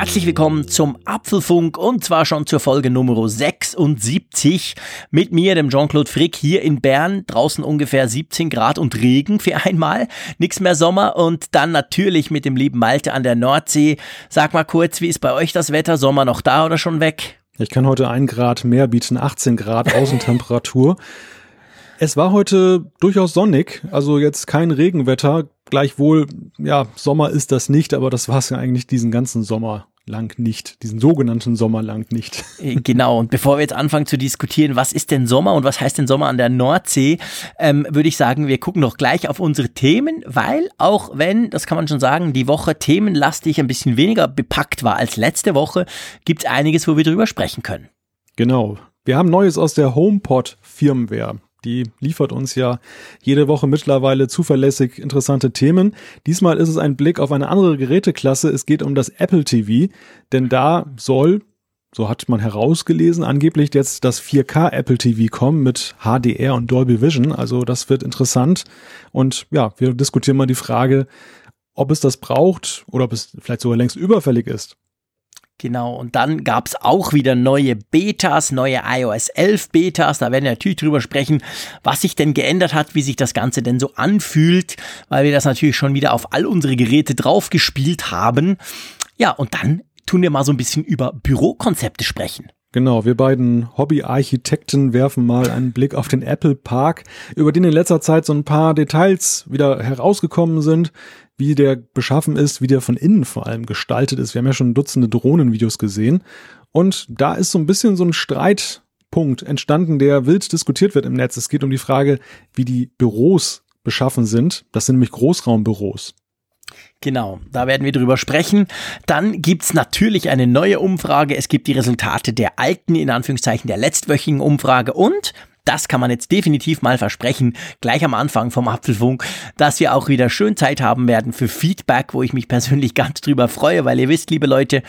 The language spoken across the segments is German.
Herzlich willkommen zum Apfelfunk und zwar schon zur Folge Nummer 76 mit mir, dem Jean-Claude Frick, hier in Bern. Draußen ungefähr 17 Grad und Regen für einmal. Nix mehr Sommer und dann natürlich mit dem lieben Malte an der Nordsee. Sag mal kurz, wie ist bei euch das Wetter? Sommer noch da oder schon weg? Ich kann heute ein Grad mehr bieten, 18 Grad Außentemperatur. Es war heute durchaus sonnig, also jetzt kein Regenwetter. Gleichwohl, ja, Sommer ist das nicht, aber das war es ja eigentlich diesen ganzen Sommer lang nicht, diesen sogenannten Sommer lang nicht. Äh, genau, und bevor wir jetzt anfangen zu diskutieren, was ist denn Sommer und was heißt denn Sommer an der Nordsee, ähm, würde ich sagen, wir gucken doch gleich auf unsere Themen, weil auch wenn, das kann man schon sagen, die Woche themenlastig ein bisschen weniger bepackt war als letzte Woche, gibt es einiges, wo wir drüber sprechen können. Genau. Wir haben Neues aus der HomePod Firmware. Die liefert uns ja jede Woche mittlerweile zuverlässig interessante Themen. Diesmal ist es ein Blick auf eine andere Geräteklasse. Es geht um das Apple TV, denn da soll, so hat man herausgelesen, angeblich jetzt das 4K Apple TV kommen mit HDR und Dolby Vision. Also das wird interessant. Und ja, wir diskutieren mal die Frage, ob es das braucht oder ob es vielleicht sogar längst überfällig ist. Genau, und dann gab es auch wieder neue Betas, neue iOS 11 Betas. Da werden wir natürlich drüber sprechen, was sich denn geändert hat, wie sich das Ganze denn so anfühlt, weil wir das natürlich schon wieder auf all unsere Geräte draufgespielt haben. Ja, und dann tun wir mal so ein bisschen über Bürokonzepte sprechen. Genau, wir beiden Hobbyarchitekten werfen mal einen Blick auf den Apple Park, über den in letzter Zeit so ein paar Details wieder herausgekommen sind, wie der beschaffen ist, wie der von innen vor allem gestaltet ist. Wir haben ja schon Dutzende Drohnenvideos gesehen und da ist so ein bisschen so ein Streitpunkt entstanden, der wild diskutiert wird im Netz. Es geht um die Frage, wie die Büros beschaffen sind. Das sind nämlich Großraumbüros. Genau, da werden wir drüber sprechen. Dann gibt's natürlich eine neue Umfrage. Es gibt die Resultate der alten, in Anführungszeichen, der letztwöchigen Umfrage und das kann man jetzt definitiv mal versprechen, gleich am Anfang vom Apfelfunk, dass wir auch wieder schön Zeit haben werden für Feedback, wo ich mich persönlich ganz drüber freue, weil ihr wisst, liebe Leute,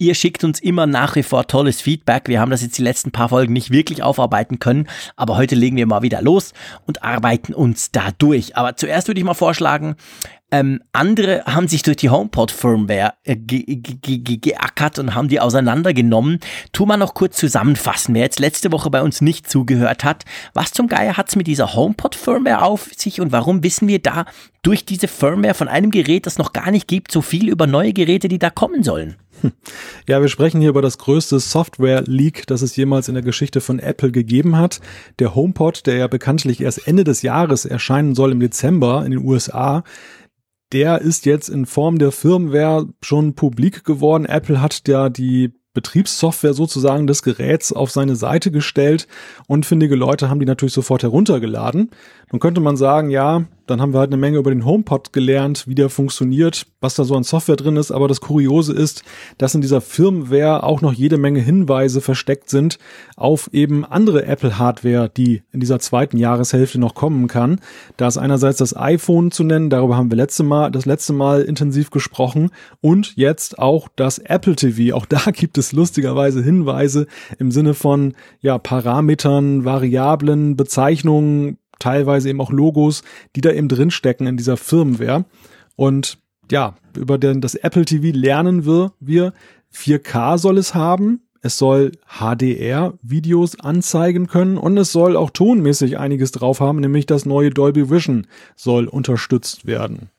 Ihr schickt uns immer nach wie vor tolles Feedback. Wir haben das jetzt die letzten paar Folgen nicht wirklich aufarbeiten können, aber heute legen wir mal wieder los und arbeiten uns da durch. Aber zuerst würde ich mal vorschlagen, ähm, andere haben sich durch die HomePod-Firmware äh, geackert und haben die auseinandergenommen. Tu mal noch kurz zusammenfassen, wer jetzt letzte Woche bei uns nicht zugehört hat. Was zum Geier hat's mit dieser HomePod-Firmware auf sich und warum wissen wir da durch diese Firmware von einem Gerät, das noch gar nicht gibt, so viel über neue Geräte, die da kommen sollen? Ja, wir sprechen hier über das größte Software-Leak, das es jemals in der Geschichte von Apple gegeben hat. Der HomePod, der ja bekanntlich erst Ende des Jahres erscheinen soll im Dezember in den USA, der ist jetzt in Form der Firmware schon publik geworden. Apple hat ja die Betriebssoftware sozusagen des Geräts auf seine Seite gestellt und findige Leute haben die natürlich sofort heruntergeladen. Nun könnte man sagen, ja, dann haben wir halt eine Menge über den HomePod gelernt, wie der funktioniert, was da so an Software drin ist. Aber das Kuriose ist, dass in dieser Firmware auch noch jede Menge Hinweise versteckt sind auf eben andere Apple-Hardware, die in dieser zweiten Jahreshälfte noch kommen kann. Da ist einerseits das iPhone zu nennen, darüber haben wir letzte Mal, das letzte Mal intensiv gesprochen. Und jetzt auch das Apple TV. Auch da gibt es lustigerweise Hinweise im Sinne von, ja, Parametern, Variablen, Bezeichnungen, teilweise eben auch Logos, die da eben drinstecken in dieser Firmware. Und ja, über den, das Apple TV lernen wir, wir 4K soll es haben. Es soll HDR-Videos anzeigen können und es soll auch tonmäßig einiges drauf haben, nämlich das neue Dolby Vision soll unterstützt werden.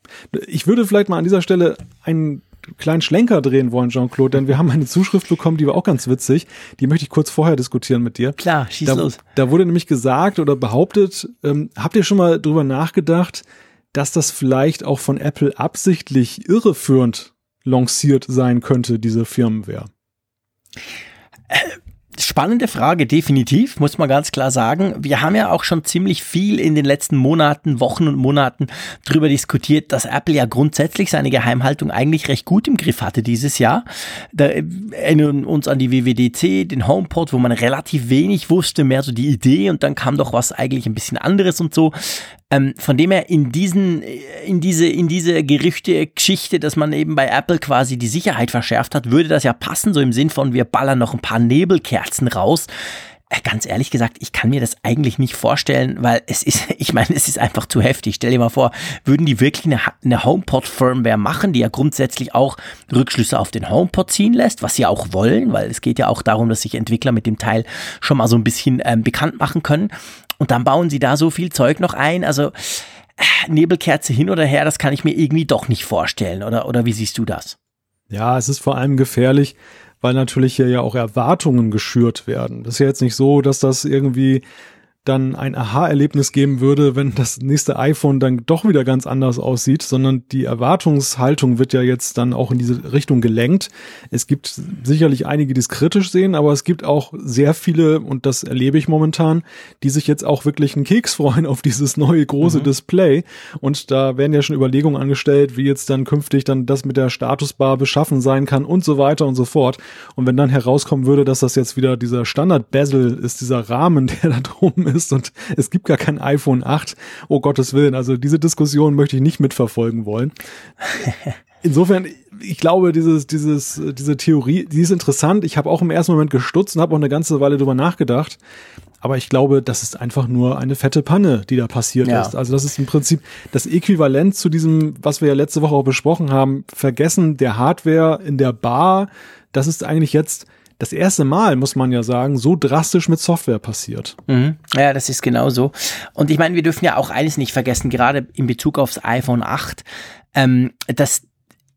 Ich würde vielleicht mal an dieser Stelle einen kleinen Schlenker drehen wollen, Jean-Claude, denn wir haben eine Zuschrift bekommen, die war auch ganz witzig. Die möchte ich kurz vorher diskutieren mit dir. Klar, schieß da, los. Da wurde nämlich gesagt oder behauptet, ähm, habt ihr schon mal drüber nachgedacht, dass das vielleicht auch von Apple absichtlich irreführend lanciert sein könnte, diese Firmware? Äh, Spannende Frage, definitiv, muss man ganz klar sagen. Wir haben ja auch schon ziemlich viel in den letzten Monaten, Wochen und Monaten darüber diskutiert, dass Apple ja grundsätzlich seine Geheimhaltung eigentlich recht gut im Griff hatte dieses Jahr. Da erinnern uns an die WWDC, den HomePod, wo man relativ wenig wusste, mehr so die Idee und dann kam doch was eigentlich ein bisschen anderes und so. Ähm, von dem her in diesen, in diese, in diese Gerüchte-Geschichte, dass man eben bei Apple quasi die Sicherheit verschärft hat, würde das ja passen, so im Sinn von wir ballern noch ein paar Nebelkerzen raus. Äh, ganz ehrlich gesagt, ich kann mir das eigentlich nicht vorstellen, weil es ist, ich meine, es ist einfach zu heftig. Stell dir mal vor, würden die wirklich eine, eine HomePod-Firmware machen, die ja grundsätzlich auch Rückschlüsse auf den HomePod ziehen lässt, was sie auch wollen, weil es geht ja auch darum, dass sich Entwickler mit dem Teil schon mal so ein bisschen ähm, bekannt machen können. Und dann bauen sie da so viel Zeug noch ein. Also äh, Nebelkerze hin oder her, das kann ich mir irgendwie doch nicht vorstellen. Oder, oder wie siehst du das? Ja, es ist vor allem gefährlich, weil natürlich hier ja auch Erwartungen geschürt werden. Das ist ja jetzt nicht so, dass das irgendwie dann ein Aha-Erlebnis geben würde, wenn das nächste iPhone dann doch wieder ganz anders aussieht, sondern die Erwartungshaltung wird ja jetzt dann auch in diese Richtung gelenkt. Es gibt sicherlich einige, die es kritisch sehen, aber es gibt auch sehr viele, und das erlebe ich momentan, die sich jetzt auch wirklich einen Keks freuen auf dieses neue große mhm. Display. Und da werden ja schon Überlegungen angestellt, wie jetzt dann künftig dann das mit der Statusbar beschaffen sein kann und so weiter und so fort. Und wenn dann herauskommen würde, dass das jetzt wieder dieser Standard-Bezel ist, dieser Rahmen, der da drum ist und es gibt gar kein iPhone 8. Oh Gottes Willen, also diese Diskussion möchte ich nicht mitverfolgen wollen. Insofern, ich glaube, dieses, dieses, diese Theorie, die ist interessant. Ich habe auch im ersten Moment gestutzt und habe auch eine ganze Weile drüber nachgedacht. Aber ich glaube, das ist einfach nur eine fette Panne, die da passiert ja. ist. Also das ist im Prinzip das Äquivalent zu diesem, was wir ja letzte Woche auch besprochen haben, Vergessen der Hardware in der Bar. Das ist eigentlich jetzt das erste Mal, muss man ja sagen, so drastisch mit Software passiert. Mhm. Ja, das ist genau so. Und ich meine, wir dürfen ja auch eines nicht vergessen, gerade in Bezug aufs iPhone 8, ähm, dass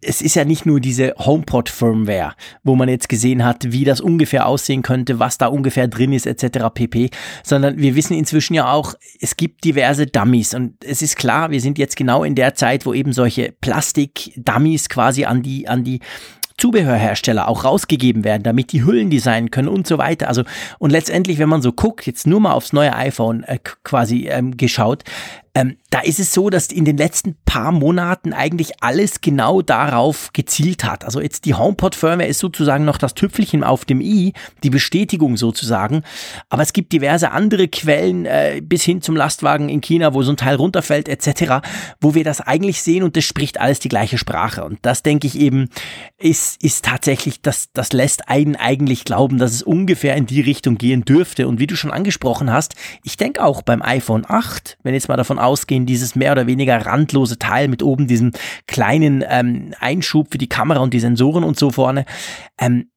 es ist ja nicht nur diese HomePod-Firmware, wo man jetzt gesehen hat, wie das ungefähr aussehen könnte, was da ungefähr drin ist, etc. pp. Sondern wir wissen inzwischen ja auch, es gibt diverse Dummies. Und es ist klar, wir sind jetzt genau in der Zeit, wo eben solche Plastik-Dummies quasi an die, an die Zubehörhersteller auch rausgegeben werden, damit die Hüllen designen können und so weiter. Also und letztendlich, wenn man so guckt, jetzt nur mal aufs neue iPhone äh, quasi ähm, geschaut, ähm, da ist es so, dass in den letzten paar Monaten eigentlich alles genau darauf gezielt hat. Also jetzt die HomePod-Firmware ist sozusagen noch das Tüpfelchen auf dem i, die Bestätigung sozusagen. Aber es gibt diverse andere Quellen äh, bis hin zum Lastwagen in China, wo so ein Teil runterfällt etc., wo wir das eigentlich sehen und das spricht alles die gleiche Sprache. Und das denke ich eben ist, ist tatsächlich, das, das lässt einen eigentlich glauben, dass es ungefähr in die Richtung gehen dürfte. Und wie du schon angesprochen hast, ich denke auch beim iPhone 8, wenn jetzt mal davon ausgehen, dieses mehr oder weniger randlose Teil mit oben diesem kleinen ähm, Einschub für die Kamera und die Sensoren und so vorne, ähm,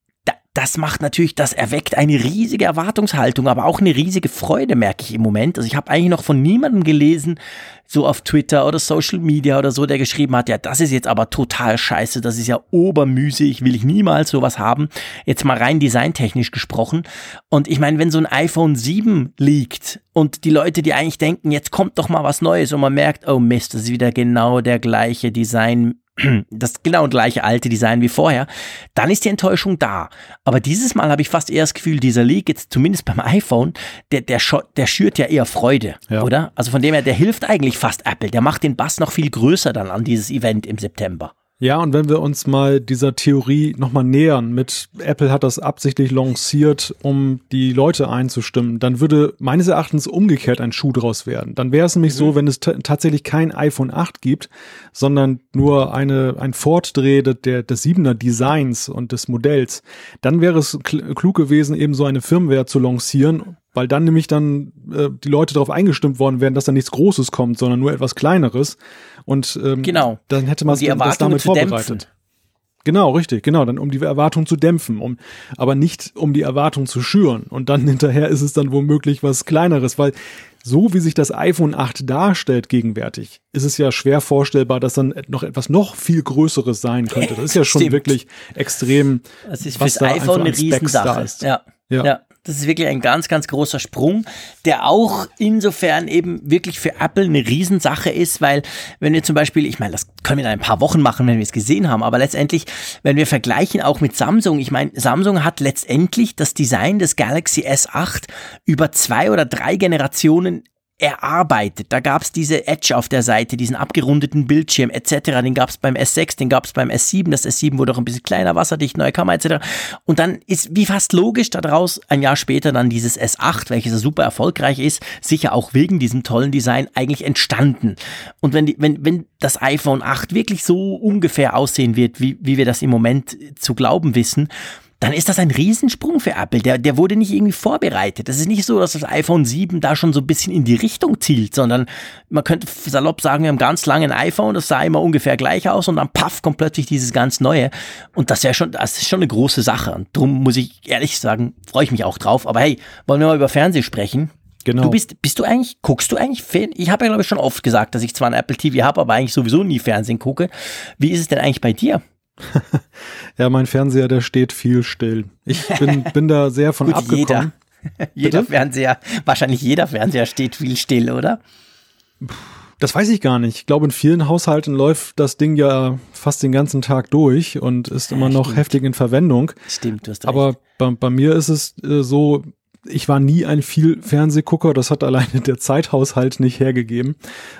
das macht natürlich, das erweckt eine riesige Erwartungshaltung, aber auch eine riesige Freude, merke ich im Moment. Also ich habe eigentlich noch von niemandem gelesen, so auf Twitter oder Social Media oder so, der geschrieben hat, ja, das ist jetzt aber total scheiße, das ist ja obermüßig, will ich niemals sowas haben. Jetzt mal rein designtechnisch gesprochen. Und ich meine, wenn so ein iPhone 7 liegt und die Leute, die eigentlich denken, jetzt kommt doch mal was Neues und man merkt, oh Mist, das ist wieder genau der gleiche Design das genau gleiche alte Design wie vorher, dann ist die Enttäuschung da. Aber dieses Mal habe ich fast eher das Gefühl, dieser Leak, jetzt zumindest beim iPhone, der, der, der schürt ja eher Freude, ja. oder? Also von dem her, der hilft eigentlich fast Apple. Der macht den Bass noch viel größer dann an dieses Event im September. Ja, und wenn wir uns mal dieser Theorie nochmal nähern, mit Apple hat das absichtlich lanciert, um die Leute einzustimmen, dann würde meines Erachtens umgekehrt ein Schuh draus werden. Dann wäre es nämlich mhm. so, wenn es tatsächlich kein iPhone 8 gibt, sondern nur eine, ein Fortdreh der, des 7er Designs und des Modells, dann wäre es klug gewesen, eben so eine Firmware zu lancieren, weil dann nämlich dann äh, die Leute darauf eingestimmt worden wären, dass da nichts Großes kommt, sondern nur etwas Kleineres. Und ähm, genau. dann hätte man das damit vorbereitet. Dämpfen. Genau, richtig, genau, dann um die Erwartung zu dämpfen, um, aber nicht um die Erwartung zu schüren. Und dann hinterher ist es dann womöglich was Kleineres, weil so wie sich das iPhone 8 darstellt gegenwärtig, ist es ja schwer vorstellbar, dass dann noch etwas noch viel Größeres sein könnte. Das ist ja schon wirklich extrem. Das ist was fürs da iPhone eine Riesensache. Ist. Ja. ja. ja. Das ist wirklich ein ganz, ganz großer Sprung, der auch insofern eben wirklich für Apple eine Riesensache ist, weil wenn wir zum Beispiel, ich meine, das können wir in ein paar Wochen machen, wenn wir es gesehen haben, aber letztendlich, wenn wir vergleichen auch mit Samsung, ich meine, Samsung hat letztendlich das Design des Galaxy S8 über zwei oder drei Generationen erarbeitet. Da gab's diese Edge auf der Seite, diesen abgerundeten Bildschirm etc. Den gab's beim S6, den gab's beim S7. Das S7 wurde auch ein bisschen kleiner, wasserdicht, neue Kamera etc. Und dann ist wie fast logisch daraus ein Jahr später dann dieses S8, welches super erfolgreich ist, sicher auch wegen diesem tollen Design eigentlich entstanden. Und wenn, die, wenn, wenn das iPhone 8 wirklich so ungefähr aussehen wird, wie, wie wir das im Moment zu glauben wissen, dann ist das ein Riesensprung für Apple. Der, der wurde nicht irgendwie vorbereitet. Das ist nicht so, dass das iPhone 7 da schon so ein bisschen in die Richtung zielt, sondern man könnte salopp sagen, wir haben ganz lange ein iPhone, das sah immer ungefähr gleich aus und dann paff, kommt plötzlich dieses ganz neue. Und das ist ja schon, das ist schon eine große Sache. Und darum muss ich ehrlich sagen, freue ich mich auch drauf. Aber hey, wollen wir mal über Fernsehen sprechen? Genau. Du bist, bist du eigentlich, guckst du eigentlich Fernsehen? Ich habe ja, glaube ich, schon oft gesagt, dass ich zwar ein Apple TV habe, aber eigentlich sowieso nie Fernsehen gucke. Wie ist es denn eigentlich bei dir? Ja, mein Fernseher, der steht viel still. Ich bin, bin da sehr von Gut, abgekommen. Jeder, jeder Fernseher, wahrscheinlich jeder Fernseher steht viel still, oder? Das weiß ich gar nicht. Ich glaube, in vielen Haushalten läuft das Ding ja fast den ganzen Tag durch und ist immer noch stimmt. heftig in Verwendung. Stimmt, du hast recht. Aber bei, bei mir ist es äh, so, ich war nie ein viel Fernsehgucker, das hat alleine der Zeithaushalt nicht hergegeben.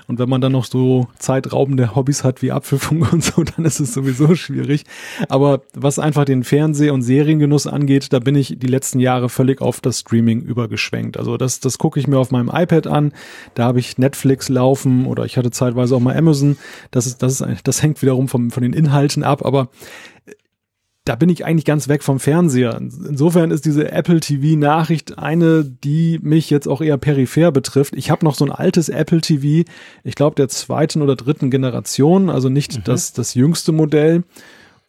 Und wenn man dann noch so zeitraubende Hobbys hat wie Apfelfunk und so, dann ist es sowieso schwierig. Aber was einfach den Fernseh- und Seriengenuss angeht, da bin ich die letzten Jahre völlig auf das Streaming übergeschwenkt. Also das, das gucke ich mir auf meinem iPad an. Da habe ich Netflix laufen oder ich hatte zeitweise auch mal Amazon. Das ist, das ist, das hängt wiederum vom, von den Inhalten ab, aber da bin ich eigentlich ganz weg vom Fernseher. Insofern ist diese Apple TV Nachricht eine, die mich jetzt auch eher peripher betrifft. Ich habe noch so ein altes Apple TV, ich glaube der zweiten oder dritten Generation, also nicht mhm. das, das jüngste Modell.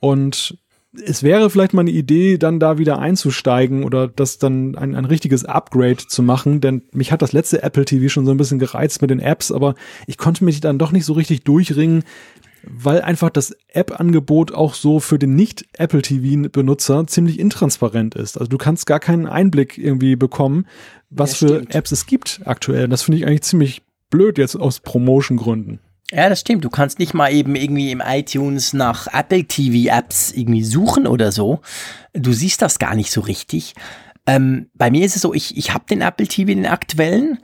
Und es wäre vielleicht mal eine Idee, dann da wieder einzusteigen oder das dann ein, ein richtiges Upgrade zu machen, denn mich hat das letzte Apple TV schon so ein bisschen gereizt mit den Apps, aber ich konnte mich dann doch nicht so richtig durchringen, weil einfach das App-Angebot auch so für den nicht-Apple TV-Benutzer ziemlich intransparent ist. Also du kannst gar keinen Einblick irgendwie bekommen, was ja, für stimmt. Apps es gibt aktuell. Das finde ich eigentlich ziemlich blöd jetzt aus Promotion-Gründen. Ja, das stimmt. Du kannst nicht mal eben irgendwie im iTunes nach Apple TV Apps irgendwie suchen oder so. Du siehst das gar nicht so richtig. Ähm, bei mir ist es so, ich, ich habe den Apple TV, den aktuellen.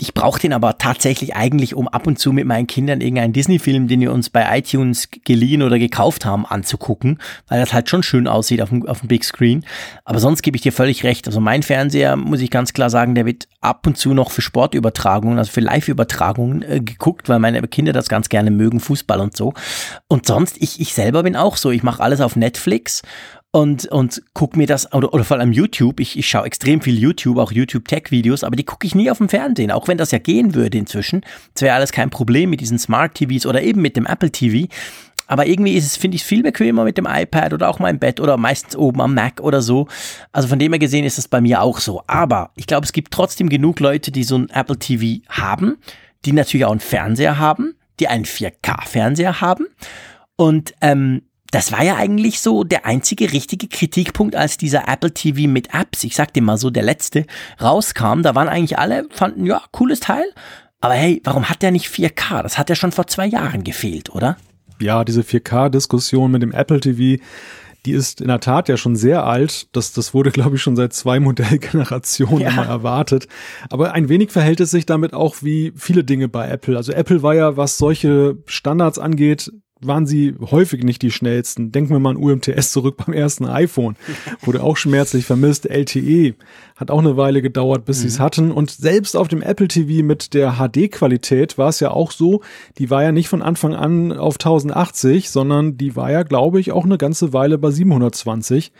Ich brauche den aber tatsächlich eigentlich, um ab und zu mit meinen Kindern irgendeinen Disney-Film, den wir uns bei iTunes geliehen oder gekauft haben, anzugucken, weil das halt schon schön aussieht auf dem, auf dem Big Screen. Aber sonst gebe ich dir völlig recht. Also mein Fernseher, muss ich ganz klar sagen, der wird ab und zu noch für Sportübertragungen, also für Live-Übertragungen äh, geguckt, weil meine Kinder das ganz gerne mögen, Fußball und so. Und sonst, ich, ich selber bin auch so. Ich mache alles auf Netflix und, und guck mir das, oder, oder vor allem YouTube, ich, ich schaue extrem viel YouTube, auch YouTube-Tech-Videos, aber die gucke ich nie auf dem Fernsehen, auch wenn das ja gehen würde inzwischen. Das wäre alles kein Problem mit diesen Smart-TVs oder eben mit dem Apple TV. Aber irgendwie ist es, finde ich, viel bequemer mit dem iPad oder auch mal im Bett oder meistens oben am Mac oder so. Also von dem her gesehen ist das bei mir auch so. Aber ich glaube, es gibt trotzdem genug Leute, die so ein Apple TV haben, die natürlich auch einen Fernseher haben, die einen 4K-Fernseher haben. Und ähm, das war ja eigentlich so der einzige richtige Kritikpunkt, als dieser Apple TV mit Apps, ich sag dir mal so, der letzte, rauskam. Da waren eigentlich alle, fanden, ja, cooles Teil. Aber hey, warum hat der nicht 4K? Das hat ja schon vor zwei Jahren gefehlt, oder? Ja, diese 4K-Diskussion mit dem Apple TV, die ist in der Tat ja schon sehr alt. Das, das wurde, glaube ich, schon seit zwei Modellgenerationen ja. immer erwartet. Aber ein wenig verhält es sich damit auch wie viele Dinge bei Apple. Also Apple war ja, was solche Standards angeht, waren sie häufig nicht die schnellsten. Denken wir mal an UMTS zurück beim ersten iPhone. Wurde auch schmerzlich vermisst. LTE hat auch eine Weile gedauert, bis mhm. sie es hatten. Und selbst auf dem Apple TV mit der HD-Qualität war es ja auch so, die war ja nicht von Anfang an auf 1080, sondern die war ja, glaube ich, auch eine ganze Weile bei 720.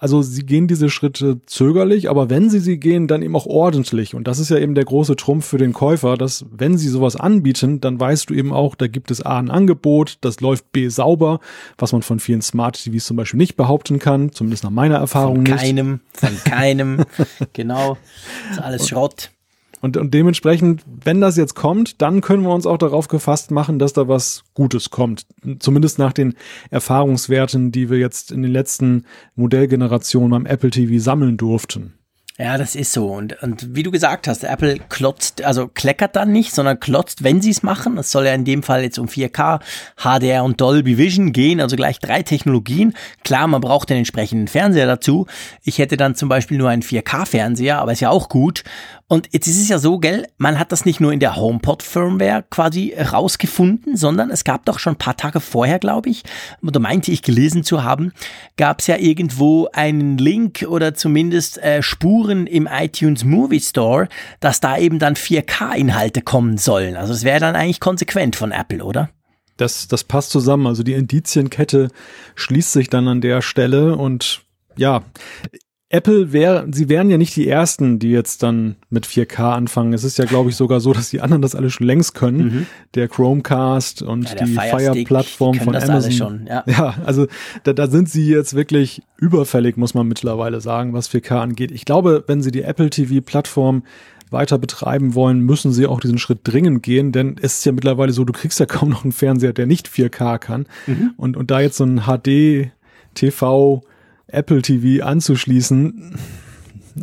Also sie gehen diese Schritte zögerlich, aber wenn sie sie gehen, dann eben auch ordentlich. Und das ist ja eben der große Trumpf für den Käufer, dass wenn sie sowas anbieten, dann weißt du eben auch, da gibt es A ein Angebot, das läuft B sauber, was man von vielen Smart TVs zum Beispiel nicht behaupten kann, zumindest nach meiner Erfahrung von keinem, nicht. Von keinem, genau, ist alles Schrott. Und, und dementsprechend, wenn das jetzt kommt, dann können wir uns auch darauf gefasst machen, dass da was Gutes kommt. Zumindest nach den Erfahrungswerten, die wir jetzt in den letzten Modellgenerationen beim Apple TV sammeln durften. Ja, das ist so. Und, und wie du gesagt hast, Apple klotzt, also kleckert dann nicht, sondern klotzt, wenn sie es machen. Es soll ja in dem Fall jetzt um 4K, HDR und Dolby Vision gehen, also gleich drei Technologien. Klar, man braucht den entsprechenden Fernseher dazu. Ich hätte dann zum Beispiel nur einen 4K-Fernseher, aber ist ja auch gut. Und jetzt ist es ja so, gell, man hat das nicht nur in der HomePod-Firmware quasi rausgefunden, sondern es gab doch schon ein paar Tage vorher, glaube ich, oder meinte ich gelesen zu haben, gab es ja irgendwo einen Link oder zumindest äh, Spuren im iTunes Movie Store, dass da eben dann 4K-Inhalte kommen sollen. Also es wäre dann eigentlich konsequent von Apple, oder? Das, das passt zusammen. Also die Indizienkette schließt sich dann an der Stelle und ja, Apple wäre, sie wären ja nicht die ersten, die jetzt dann mit 4K anfangen. Es ist ja, glaube ich, sogar so, dass die anderen das alle schon längst können. Mhm. Der Chromecast und ja, die Fire-Plattform von Amazon. Schon, ja. ja, also da, da sind sie jetzt wirklich überfällig, muss man mittlerweile sagen, was 4K angeht. Ich glaube, wenn sie die Apple TV-Plattform weiter betreiben wollen, müssen sie auch diesen Schritt dringend gehen, denn es ist ja mittlerweile so, du kriegst ja kaum noch einen Fernseher, der nicht 4K kann. Mhm. Und, und da jetzt so ein HD TV Apple TV anzuschließen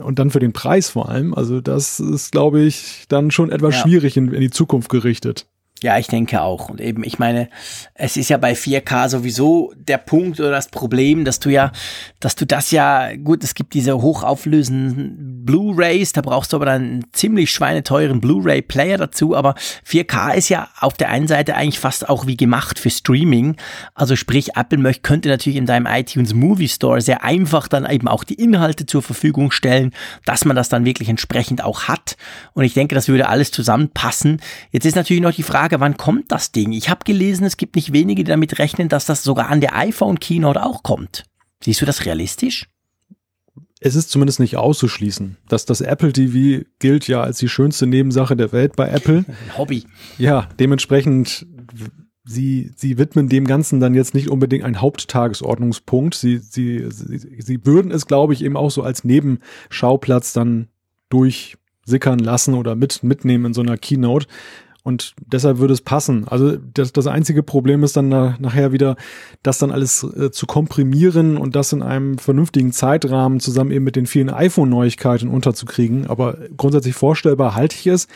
und dann für den Preis vor allem. Also das ist, glaube ich, dann schon etwas ja. schwierig in, in die Zukunft gerichtet. Ja, ich denke auch. Und eben, ich meine, es ist ja bei 4K sowieso der Punkt oder das Problem, dass du ja, dass du das ja, gut, es gibt diese hochauflösenden Blu-Rays, da brauchst du aber dann einen ziemlich schweineteuren Blu-Ray-Player dazu, aber 4K ist ja auf der einen Seite eigentlich fast auch wie gemacht für Streaming. Also sprich, Apple möchte, könnte natürlich in deinem iTunes Movie Store sehr einfach dann eben auch die Inhalte zur Verfügung stellen, dass man das dann wirklich entsprechend auch hat. Und ich denke, das würde alles zusammenpassen. Jetzt ist natürlich noch die Frage, Frage, wann kommt das Ding? Ich habe gelesen, es gibt nicht wenige, die damit rechnen, dass das sogar an der iPhone Keynote auch kommt. Siehst du das realistisch? Es ist zumindest nicht auszuschließen, dass das Apple TV gilt ja als die schönste Nebensache der Welt bei Apple. Hobby. Ja, dementsprechend Sie, sie widmen dem Ganzen dann jetzt nicht unbedingt einen Haupttagesordnungspunkt. Sie, sie, sie, sie würden es, glaube ich, eben auch so als Nebenschauplatz dann durchsickern lassen oder mit, mitnehmen in so einer Keynote. Und deshalb würde es passen. Also das, das einzige Problem ist dann na, nachher wieder, das dann alles äh, zu komprimieren und das in einem vernünftigen Zeitrahmen zusammen eben mit den vielen iPhone-Neuigkeiten unterzukriegen. Aber grundsätzlich vorstellbar halte ich es.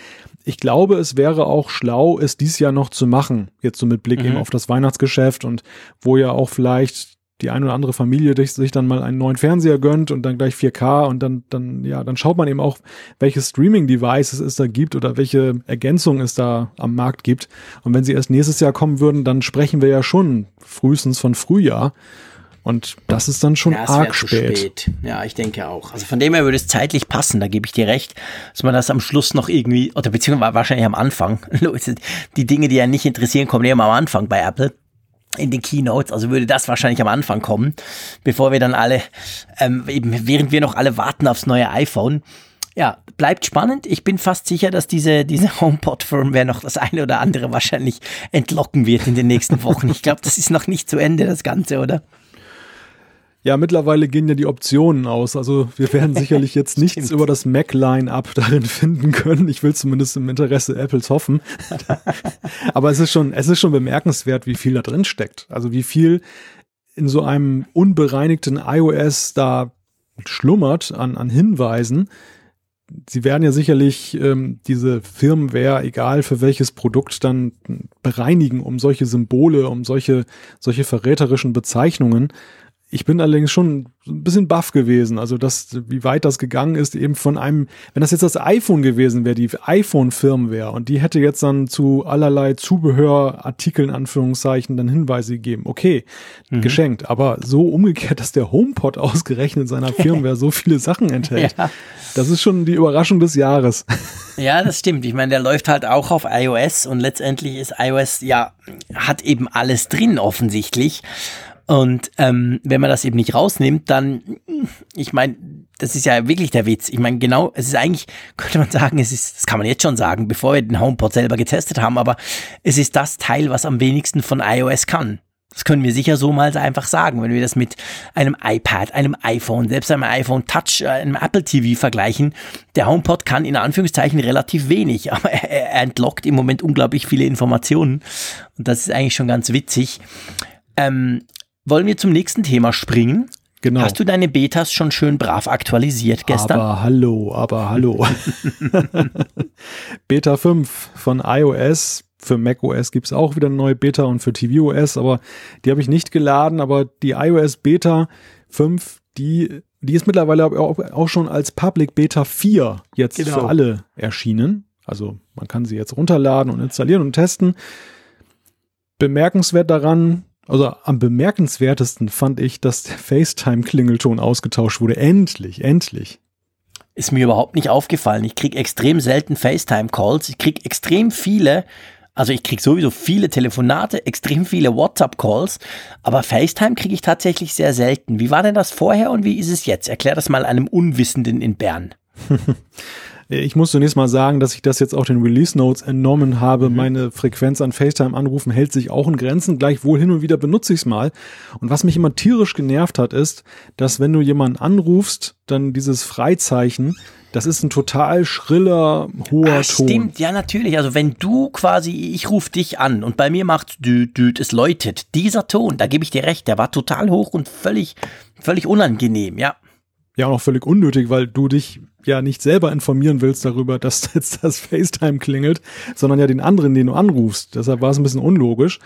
Ich glaube, es wäre auch schlau, es dies Jahr noch zu machen. Jetzt so mit Blick mhm. eben auf das Weihnachtsgeschäft und wo ja auch vielleicht die ein oder andere Familie sich dann mal einen neuen Fernseher gönnt und dann gleich 4K und dann, dann, ja, dann schaut man eben auch, welche Streaming-Devices es da gibt oder welche Ergänzungen es da am Markt gibt. Und wenn sie erst nächstes Jahr kommen würden, dann sprechen wir ja schon frühestens von Frühjahr. Und das ist dann schon ja, arg spät. spät. Ja, ich denke auch. Also von dem her würde es zeitlich passen, da gebe ich dir recht, dass man das am Schluss noch irgendwie, oder beziehungsweise wahrscheinlich am Anfang, die Dinge, die ja nicht interessieren, kommen immer am Anfang bei Apple in den Keynotes, also würde das wahrscheinlich am Anfang kommen, bevor wir dann alle, ähm, eben während wir noch alle warten aufs neue iPhone. Ja, bleibt spannend. Ich bin fast sicher, dass diese, diese HomePod-Firmware noch das eine oder andere wahrscheinlich entlocken wird in den nächsten Wochen. Ich glaube, das ist noch nicht zu Ende, das Ganze, oder? Ja, mittlerweile gehen ja die Optionen aus. Also wir werden sicherlich jetzt nichts über das Mac-Line-Up darin finden können. Ich will zumindest im Interesse Apples hoffen. Aber es ist schon, es ist schon bemerkenswert, wie viel da drin steckt. Also wie viel in so einem unbereinigten iOS da schlummert an, an Hinweisen. Sie werden ja sicherlich ähm, diese Firmware, egal für welches Produkt, dann bereinigen, um solche Symbole, um solche, solche verräterischen Bezeichnungen ich bin allerdings schon ein bisschen baff gewesen, also das, wie weit das gegangen ist, eben von einem, wenn das jetzt das iPhone gewesen wäre, die iPhone-Firmware, und die hätte jetzt dann zu allerlei Zubehörartikeln, Anführungszeichen, dann Hinweise gegeben. Okay, mhm. geschenkt. Aber so umgekehrt, dass der HomePod ausgerechnet seiner Firmware so viele Sachen enthält, ja. das ist schon die Überraschung des Jahres. Ja, das stimmt. Ich meine, der läuft halt auch auf iOS und letztendlich ist iOS, ja, hat eben alles drin offensichtlich. Und ähm, wenn man das eben nicht rausnimmt, dann, ich meine, das ist ja wirklich der Witz. Ich meine, genau, es ist eigentlich, könnte man sagen, es ist, das kann man jetzt schon sagen, bevor wir den HomePod selber getestet haben, aber es ist das Teil, was am wenigsten von iOS kann. Das können wir sicher so mal einfach sagen, wenn wir das mit einem iPad, einem iPhone, selbst einem iPhone Touch, äh, einem Apple TV vergleichen. Der HomePod kann in Anführungszeichen relativ wenig, aber er, er entlockt im Moment unglaublich viele Informationen. Und das ist eigentlich schon ganz witzig. Ähm, wollen wir zum nächsten Thema springen? Genau. Hast du deine Betas schon schön brav aktualisiert gestern? Aber hallo, aber hallo. Beta 5 von iOS. Für macOS gibt es auch wieder eine neue Beta und für tvOS, aber die habe ich nicht geladen. Aber die iOS Beta 5, die, die ist mittlerweile auch, schon als Public Beta 4 jetzt genau. für alle erschienen. Also man kann sie jetzt runterladen und installieren und testen. Bemerkenswert daran, also am bemerkenswertesten fand ich, dass der FaceTime-Klingelton ausgetauscht wurde. Endlich, endlich. Ist mir überhaupt nicht aufgefallen. Ich kriege extrem selten FaceTime-Calls. Ich kriege extrem viele, also ich kriege sowieso viele Telefonate, extrem viele WhatsApp-Calls, aber FaceTime kriege ich tatsächlich sehr selten. Wie war denn das vorher und wie ist es jetzt? Erklär das mal einem Unwissenden in Bern. Ich muss zunächst mal sagen, dass ich das jetzt auch den Release Notes entnommen habe. Mhm. Meine Frequenz an FaceTime-Anrufen hält sich auch in Grenzen. Gleichwohl hin und wieder benutze ich es mal. Und was mich immer tierisch genervt hat, ist, dass wenn du jemanden anrufst, dann dieses Freizeichen, das ist ein total schriller, hoher Ach, Ton. Stimmt, ja, natürlich. Also wenn du quasi, ich rufe dich an und bei mir macht düt, düt, es läutet. Dieser Ton, da gebe ich dir recht, der war total hoch und völlig, völlig unangenehm, ja. Ja, auch völlig unnötig, weil du dich ja nicht selber informieren willst darüber, dass jetzt das FaceTime klingelt, sondern ja den anderen, den du anrufst. Deshalb war es ein bisschen unlogisch.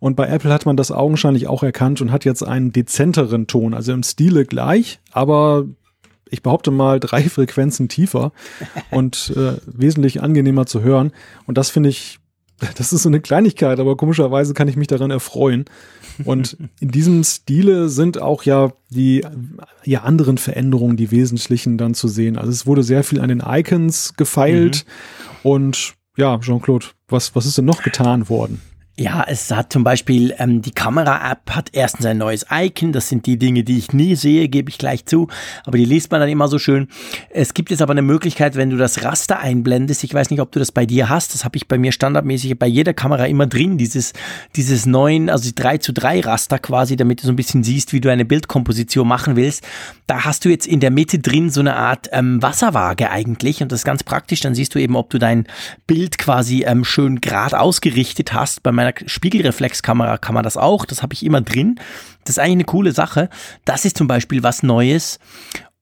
Und bei Apple hat man das augenscheinlich auch erkannt und hat jetzt einen dezenteren Ton, also im Stile gleich, aber ich behaupte mal drei Frequenzen tiefer und äh, wesentlich angenehmer zu hören. Und das finde ich das ist so eine Kleinigkeit, aber komischerweise kann ich mich daran erfreuen. Und in diesem Stile sind auch ja die ja anderen Veränderungen, die wesentlichen dann zu sehen. Also es wurde sehr viel an den Icons gefeilt mhm. und ja, Jean-Claude, was, was ist denn noch getan worden? Ja, es hat zum Beispiel ähm, die Kamera-App hat erstens ein neues Icon. Das sind die Dinge, die ich nie sehe, gebe ich gleich zu. Aber die liest man dann immer so schön. Es gibt jetzt aber eine Möglichkeit, wenn du das Raster einblendest. Ich weiß nicht, ob du das bei dir hast. Das habe ich bei mir standardmäßig bei jeder Kamera immer drin. Dieses dieses neuen, also die 3 zu 3 Raster quasi, damit du so ein bisschen siehst, wie du eine Bildkomposition machen willst. Da hast du jetzt in der Mitte drin so eine Art ähm, Wasserwaage eigentlich und das ist ganz praktisch. Dann siehst du eben, ob du dein Bild quasi ähm, schön gerade ausgerichtet hast. Bei meiner meiner Spiegelreflexkamera kann man das auch. Das habe ich immer drin. Das ist eigentlich eine coole Sache. Das ist zum Beispiel was Neues.